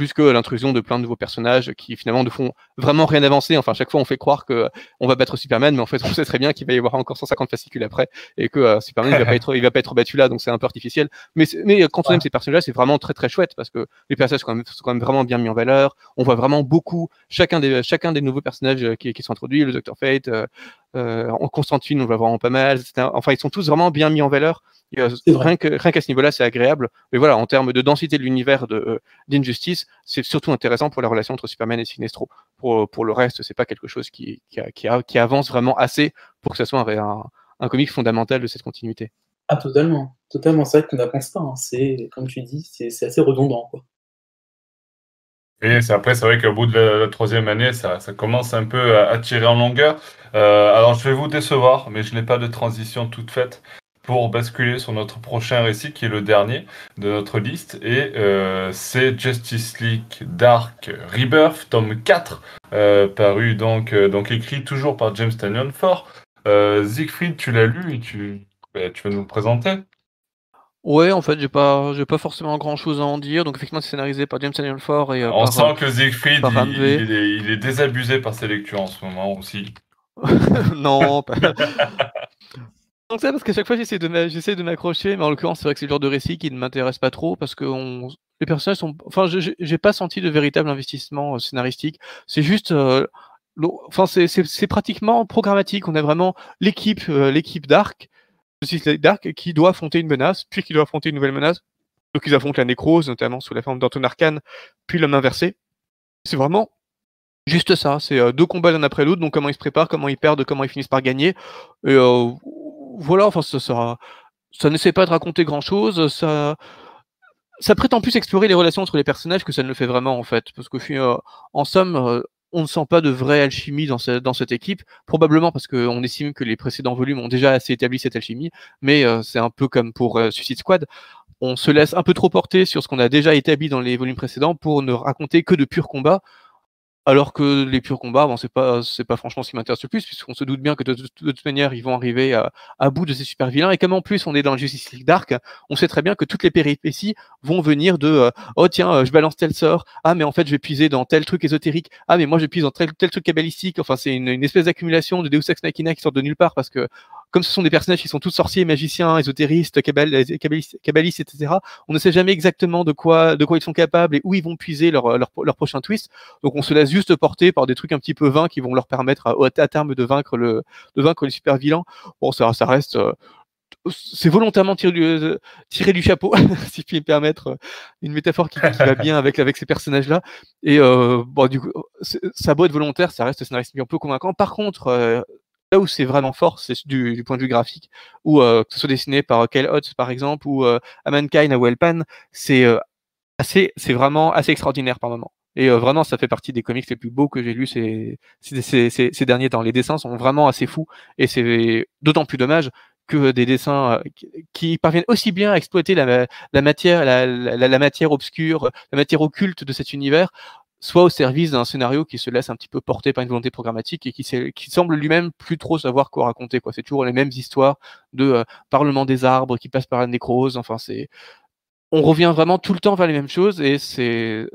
plus que l'intrusion de plein de nouveaux personnages qui finalement ne font vraiment rien avancer. Enfin, chaque fois, on fait croire que on va battre Superman, mais en fait, on sait très bien qu'il va y avoir encore 150 fascicules après et que euh, Superman ne va pas être, il va pas être battu là, donc c'est un peu artificiel. Mais, mais quand on aime ces personnages-là, c'est vraiment très très chouette parce que les personnages sont quand, même, sont quand même vraiment bien mis en valeur. On voit vraiment beaucoup chacun des chacun des nouveaux personnages euh, qui, qui sont introduits, le Docteur Fate, euh, euh, en Constantine, on voit vraiment pas mal. Enfin, ils sont tous vraiment bien mis en valeur. Euh, rien qu'à ce niveau-là, c'est agréable. Mais voilà, en termes de densité de l'univers euh, d'Injustice, c'est surtout intéressant pour la relation entre Superman et Sinestro. Pour, pour le reste, c'est pas quelque chose qui, qui, qui, avance vraiment assez pour que ce soit un, un, comic fondamental de cette continuité. Ah, totalement. Totalement. C'est vrai qu'on n'avance pas. Hein. C'est, comme tu dis, c'est assez redondant. Quoi. Et après, c'est vrai qu'au bout de la, troisième année, ça, ça, commence un peu à, tirer en longueur. Euh, alors, je vais vous décevoir, mais je n'ai pas de transition toute faite pour basculer sur notre prochain récit, qui est le dernier de notre liste. Et euh, c'est Justice League Dark Rebirth, tome 4, euh, paru donc, euh, donc écrit toujours par James Tanyon Fort. Euh, Siegfried, tu l'as lu et tu, bah, tu vas nous le présenter Ouais, en fait, j'ai pas, j'ai pas forcément grand chose à en dire. Donc, effectivement, c'est scénarisé par James Daniel Ford et. Euh, On sent que Siegfried, il, est, il, est, désabusé par ses lectures en ce moment aussi. non, pas... Donc ça parce qu'à chaque fois j'essaie de j'essaie de m'accrocher, mais en l'occurrence c'est vrai que c'est le genre de récit qui ne m'intéresse pas trop parce que on- les personnages sont, enfin j'ai pas senti de véritable investissement euh, scénaristique. C'est juste, euh, enfin c'est pratiquement programmatique. On a vraiment l'équipe euh, l'équipe Dark, Justice League Dark qui doit affronter une menace, puis qui doit affronter une nouvelle menace. Donc ils affrontent la nécrose notamment sous la forme d'Anton Arcane, puis l'homme inversé. C'est vraiment juste ça. C'est euh, deux combats l'un après l'autre. Donc comment ils se préparent, comment ils perdent, comment ils finissent par gagner. Et euh, voilà, enfin, ça, ça, ça n'essaie pas de raconter grand chose. Ça, ça prétend plus explorer les relations entre les personnages que ça ne le fait vraiment, en fait. Parce fil, euh, en somme, on ne sent pas de vraie alchimie dans, ce- dans cette équipe. Probablement parce qu'on estime que les précédents volumes ont déjà assez établi cette alchimie. Mais euh, c'est un peu comme pour euh, Suicide Squad. On se laisse un peu trop porter sur ce qu'on a déjà établi dans les volumes précédents pour ne raconter que de purs combats. Alors que les purs combats, bon, c'est pas, c'est pas franchement ce qui m'intéresse le plus, puisqu'on se doute bien que de, toute manière, ils vont arriver à, bout de ces super vilains. Et comme en plus on est dans le Justice League Dark, on sait très bien que toutes les péripéties vont venir de euh, oh tiens, euh, je balance tel sort, ah mais en fait je vais puiser dans tel truc ésotérique, ah mais moi je puise dans tel, tel truc kabbalistique. Enfin, c'est une, une espèce d'accumulation de Deus Ex Machina qui sort de nulle part parce que comme ce sont des personnages qui sont tous sorciers, magiciens, ésotéristes, kabbal- kabbalistes, kabbalistes, etc., on ne sait jamais exactement de quoi, de quoi ils sont capables et où ils vont puiser leur, leur, leur prochain twist. Donc on se laisse juste porter par des trucs un petit peu vains qui vont leur permettre à, terme de vaincre le, de vaincre les super vilains. Bon, ça, ça reste, euh, c'est volontairement tiré du, euh, chapeau, si je puis me permettre euh, une métaphore qui, va bien avec, avec ces personnages-là. Et euh, bon, du coup, ça beau être volontaire, ça reste scénaristique un peu convaincant. Par contre, euh, là où c'est vraiment fort, c'est du, du point de vue graphique, où euh, que ce soit dessiné par Kyle Hotz par exemple, ou euh, Amankind à Wellpan, c'est euh, assez, c'est vraiment assez extraordinaire par moment. Et euh, vraiment, ça fait partie des comics les plus beaux que j'ai lus ces, ces, ces, ces- derniers temps. Les dessins sont vraiment assez fous, et c'est d'autant plus dommage que des dessins euh, qui parviennent aussi bien à exploiter la, la matière, la, la, la matière obscure, la matière occulte de cet univers, soit au service d'un scénario qui se laisse un petit peu porter par une volonté programmatique et qui, semble lui-même plus trop savoir quoi raconter. Quoi. C'est toujours les mêmes histoires de euh, Parlement des arbres qui passent par la nécrose. Enfin, c'est on revient vraiment tout le temps vers les mêmes choses et c'est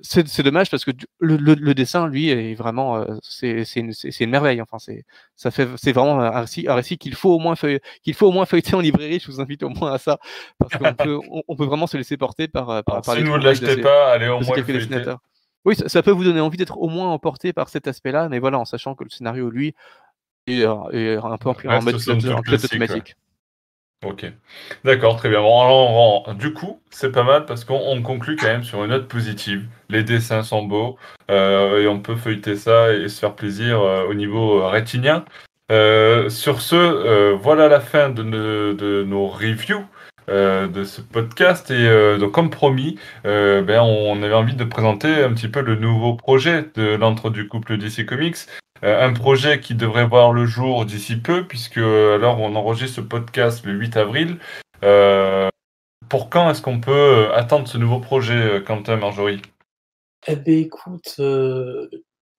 c'est dommage parce que le, le, le dessin lui est vraiment euh, c'est c'est une, une merveille enfin c'est ça fait c'est vraiment un récit un récit qu'il faut au moins qu'il faut au moins feuilleter en librairie je vous invite au moins à ça parce qu'on peut on, on peut vraiment se laisser porter par euh, par, Alors, par si les vous ne l'achetez pas, allez au moins le feuilleter. Oui, ça, ça peut vous donner envie d'être au moins emporté par cet aspect-là, mais voilà, en sachant que le scénario, lui, est, euh, est un peu en, mode toute en classique, automatique. Ok, d'accord, très bien. Bon, alors, on- du coup, c'est pas mal parce qu'on on conclut quand même sur une note positive. Les dessins sont beaux euh, et on peut feuilleter ça et se faire plaisir euh, au niveau rétinien. Euh, sur ce, euh, voilà la fin de, nos- de nos reviews euh, de ce podcast et euh, donc comme promis, euh, ben, on avait envie de présenter un petit peu le nouveau projet de l'entre du couple DC Comics. Un projet qui devrait voir le jour d'ici peu, puisque alors on enregistre ce podcast le 8 avril. Pour quand est-ce qu'on peut attendre ce nouveau projet, Quentin Marjorie? Eh ben écoute,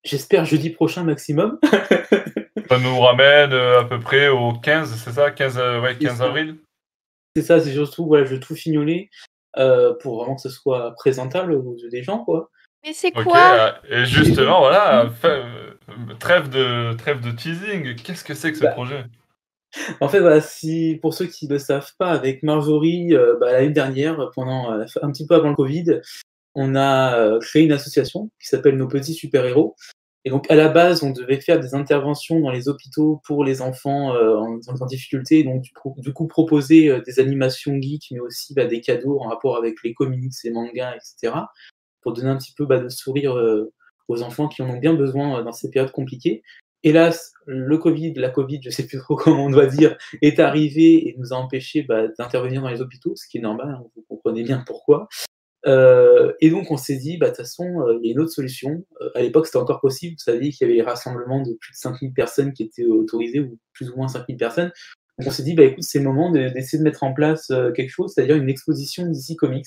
j'espère jeudi prochain maximum. Ça nous ramène à peu près au 15, c'est ça? 15, euh, ouais, 15 C'est ça. avril? C'est ça, c'est surtout, voilà, je veux tout fignoler euh, pour vraiment que ce soit présentable aux yeux des gens, quoi. Mais c'est quoi? euh, et justement, voilà, euh, trêve, de, trêve de teasing. Qu'est-ce que c'est que ce Bah, projet? En fait, voilà, si, pour ceux qui ne le savent pas, avec Marjorie, euh, bah, l'année dernière, pendant euh, un petit peu avant le Covid, on a créé une association qui s'appelle Nos Petits Super-Héros. Et donc, à la base, on devait faire des interventions dans les hôpitaux pour les enfants euh, en, difficulté. Donc, du coup, proposer euh, des animations geeks, mais aussi bah, des cadeaux en rapport avec les comics, les mangas, etc. Pour donner un petit peu bah, de sourire euh, aux enfants qui en ont bien besoin dans ces périodes compliquées. Hélas, le Covid, la Covid, je sais plus trop comment on doit dire, est arrivé et nous a empêchés bah, d'intervenir dans les hôpitaux, ce qui est normal, hein, vous comprenez bien pourquoi. Euh, et donc on s'est dit, bah, de toute façon, euh, il y a une autre solution. Euh, à l'époque, c'était encore possible, vous savez qu'il y avait les rassemblements de plus de 5000 personnes qui étaient autorisés, ou plus ou moins 5000 personnes. Donc on s'est dit, bah, écoute, c'est le moment de- d'essayer de mettre en place euh, quelque chose, c'est-à-dire une exposition d'ici comics.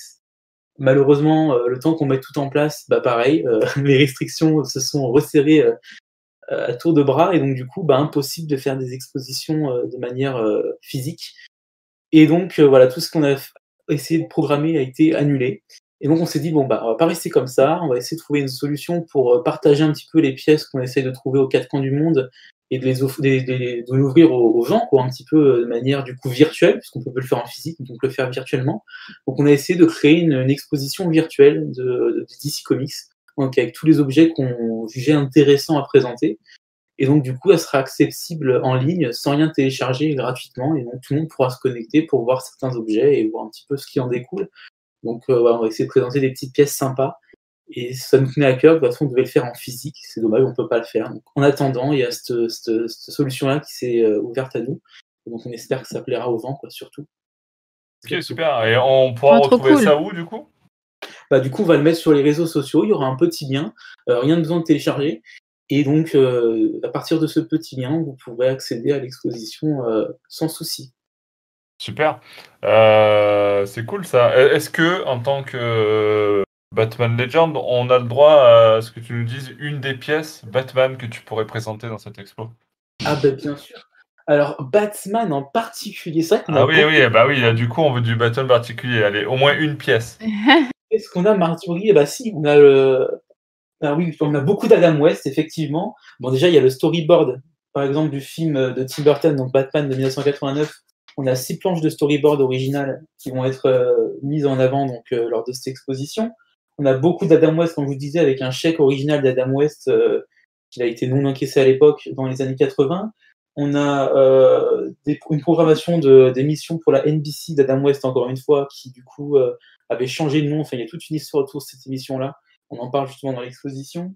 Malheureusement, le temps qu'on mette tout en place, bah pareil, les restrictions se sont resserrées à tour de bras et donc du coup, bah, impossible de faire des expositions de manière physique. Et donc voilà, tout ce qu'on a essayé de programmer a été annulé. Et donc on s'est dit bon bah on va pas rester comme ça, on va essayer de trouver une solution pour euh, partager un petit peu les pièces qu'on essaye de trouver aux quatre coins du monde et de les off- des- des- de l'ouvrir aux, gens, quoi, un petit peu euh, de manière du coup virtuelle, puisqu'on peut le faire en physique, donc le faire virtuellement. Donc on a essayé de créer une, une exposition virtuelle de, de DC Comics, donc avec tous les objets qu'on jugeait intéressants à présenter. Et donc du coup, elle sera accessible en ligne sans rien télécharger gratuitement, et donc tout le monde pourra se connecter pour voir certains objets et voir un petit peu ce qui en découle. Donc euh, voilà, on va essayer de présenter des petites pièces sympas. Et ça nous tenait à cœur, de toute façon, on devait le faire en physique. C'est dommage, on ne peut pas le faire. Donc, en attendant, il y a cette, cette- cette solution-là qui s'est euh, ouverte à nous. Donc on espère que ça plaira aux gens, quoi, surtout. Ok, super. Et on pourra Ah, retrouver cool. ça où, du coup? Bah, du coup, on va le mettre sur les réseaux sociaux. Il y aura un petit lien, euh, rien de besoin de télécharger. Et donc, euh, à partir de ce petit lien, vous pourrez accéder à l'exposition euh, sans souci. Super. Euh, c'est cool ça. E- Est-ce que, en tant que euh, Batman Legend, on a le droit à ce que tu nous dises une des pièces Batman que tu pourrais présenter dans cette expo? Ah, bah, bien sûr. Alors, Batman en particulier, c'est vrai qu'on a Ah oui, beaucoup- oui, bah oui, là, du coup, on veut du Batman particulier. Allez, au moins une pièce. Qu'est-ce qu'on a, Marjorie Eh bah si, on a le. Ah oui, on a beaucoup d'Adam West, effectivement. Bon, déjà, il y a le storyboard, par exemple, du film de Tim Burton, donc Batman de 1989. On a six planches de storyboard originales qui vont être euh, mises en avant donc, euh, lors de cette exposition. On a beaucoup d'Adam West, comme je vous disais, avec un chèque original d'Adam West euh, qui a été non encaissé à l'époque, dans les années 80. On a une programmation d'émissions pour la NBC d'Adam West, encore une fois, qui du coup avait changé de nom. Enfin, il y a toute une histoire autour de cette émission-là. On en parle justement dans l'exposition.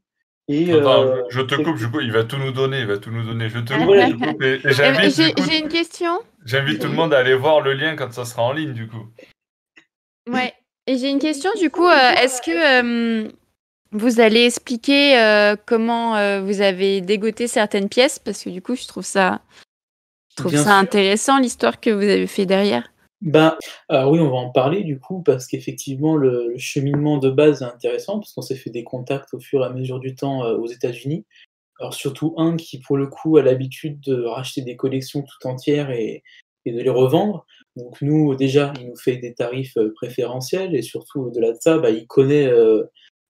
Et, Attends, euh, je, je te coupe, je coupe, il va tout nous donner, il va tout nous donner. Je te coupe, voilà. je te coupe, et, et j'invite, J'ai une question. j'invite tout le monde à aller voir le lien quand ça sera en ligne, du coup. Ouais. Et j'ai une question du coup. euh, Est-ce que euh, vous allez expliquer euh, comment euh, vous avez dégoté certaines pièces? Parce que du coup, je trouve ça, je trouve Bien ça sûr. intéressant l'histoire que vous avez fait derrière. Ben, oui, on va en parler du coup, parce qu'effectivement, le, cheminement de base est intéressant, parce qu'on s'est fait des contacts au fur et à mesure du temps euh, aux États-Unis. Alors surtout un qui, pour le coup, a l'habitude de racheter des collections tout entières et, et de les revendre. Donc nous, déjà, il nous fait des tarifs euh, préférentiels, et surtout, au-delà de ça, bah, il connaît... euh,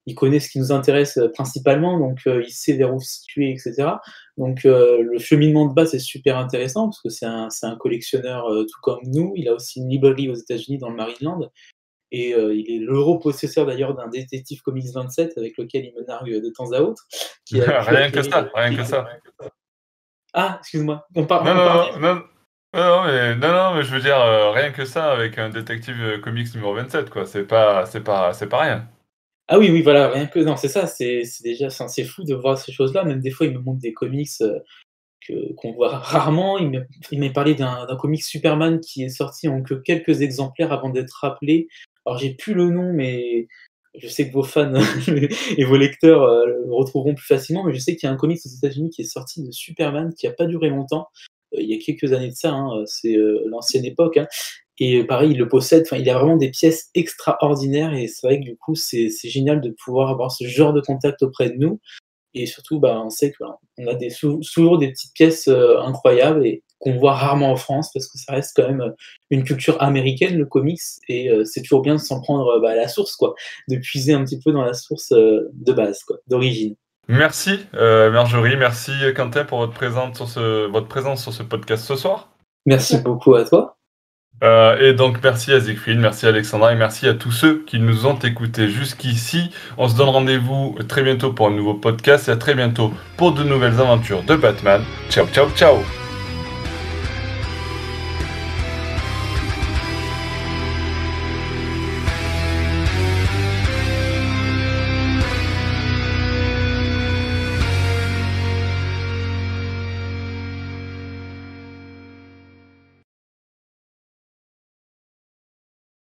il connaît ce qui nous intéresse euh, principalement, donc euh, il sait vers où se situer, etc. Donc euh, le cheminement de base est super intéressant parce que c'est un, collectionneur euh, tout comme nous. Il a aussi une librairie aux États-Unis dans le Maryland. Et il est l'euro-possesseur d'ailleurs d'un détective Comics 27 avec lequel il me nargue de temps à autre. qui a pu rien que ça, rien que ça. Ah, excuse-moi. On parle. Non, on non, non, non, non, mais, non, non, mais je veux dire, rien que ça avec un détective comics numéro 27, quoi. C'est pas, c'est pas, c'est pas rien. Ah oui, oui, voilà, rien que. Non, c'est ça, c'est déjà. C'est fou de voir ces choses-là. Même des fois, il me montre des comics euh, qu'on voit rarement. Il m'a parlé d'un comic Superman qui est sorti en que quelques exemplaires avant d'être rappelé. Alors, j'ai plus le nom, mais je sais que vos fans et vos lecteurs euh, le retrouveront plus facilement. Mais je sais qu'il y a un comics aux États-Unis qui est sorti de Superman qui a pas duré longtemps. Euh, il y a quelques années de ça, hein, c'est euh, l'ancienne époque. hein. Et pareil, il le possède. Enfin, il a vraiment des pièces extraordinaires. Et c'est vrai que du coup, c'est génial de pouvoir avoir ce genre de contact auprès de nous. Et surtout, bah, on sait qu'on a des, sou- toujours des petites pièces euh, incroyables et qu'on voit rarement en France parce que ça reste quand même euh, une culture américaine, le comics. Et euh, c'est toujours bien de s'en prendre bah, à la source, quoi. De puiser un petit peu dans la source euh, de base, quoi, d'origine. Merci, Marjorie, merci Quentin pour votre présence sur ce, votre présence sur ce podcast ce soir. Merci beaucoup à toi. Euh, et donc merci à Siegfried, merci à Alexandra et merci à tous ceux qui nous ont écoutés jusqu'ici. On se donne rendez-vous très bientôt pour un nouveau podcast et à très bientôt pour de nouvelles aventures de Batman. Ciao ciao ciao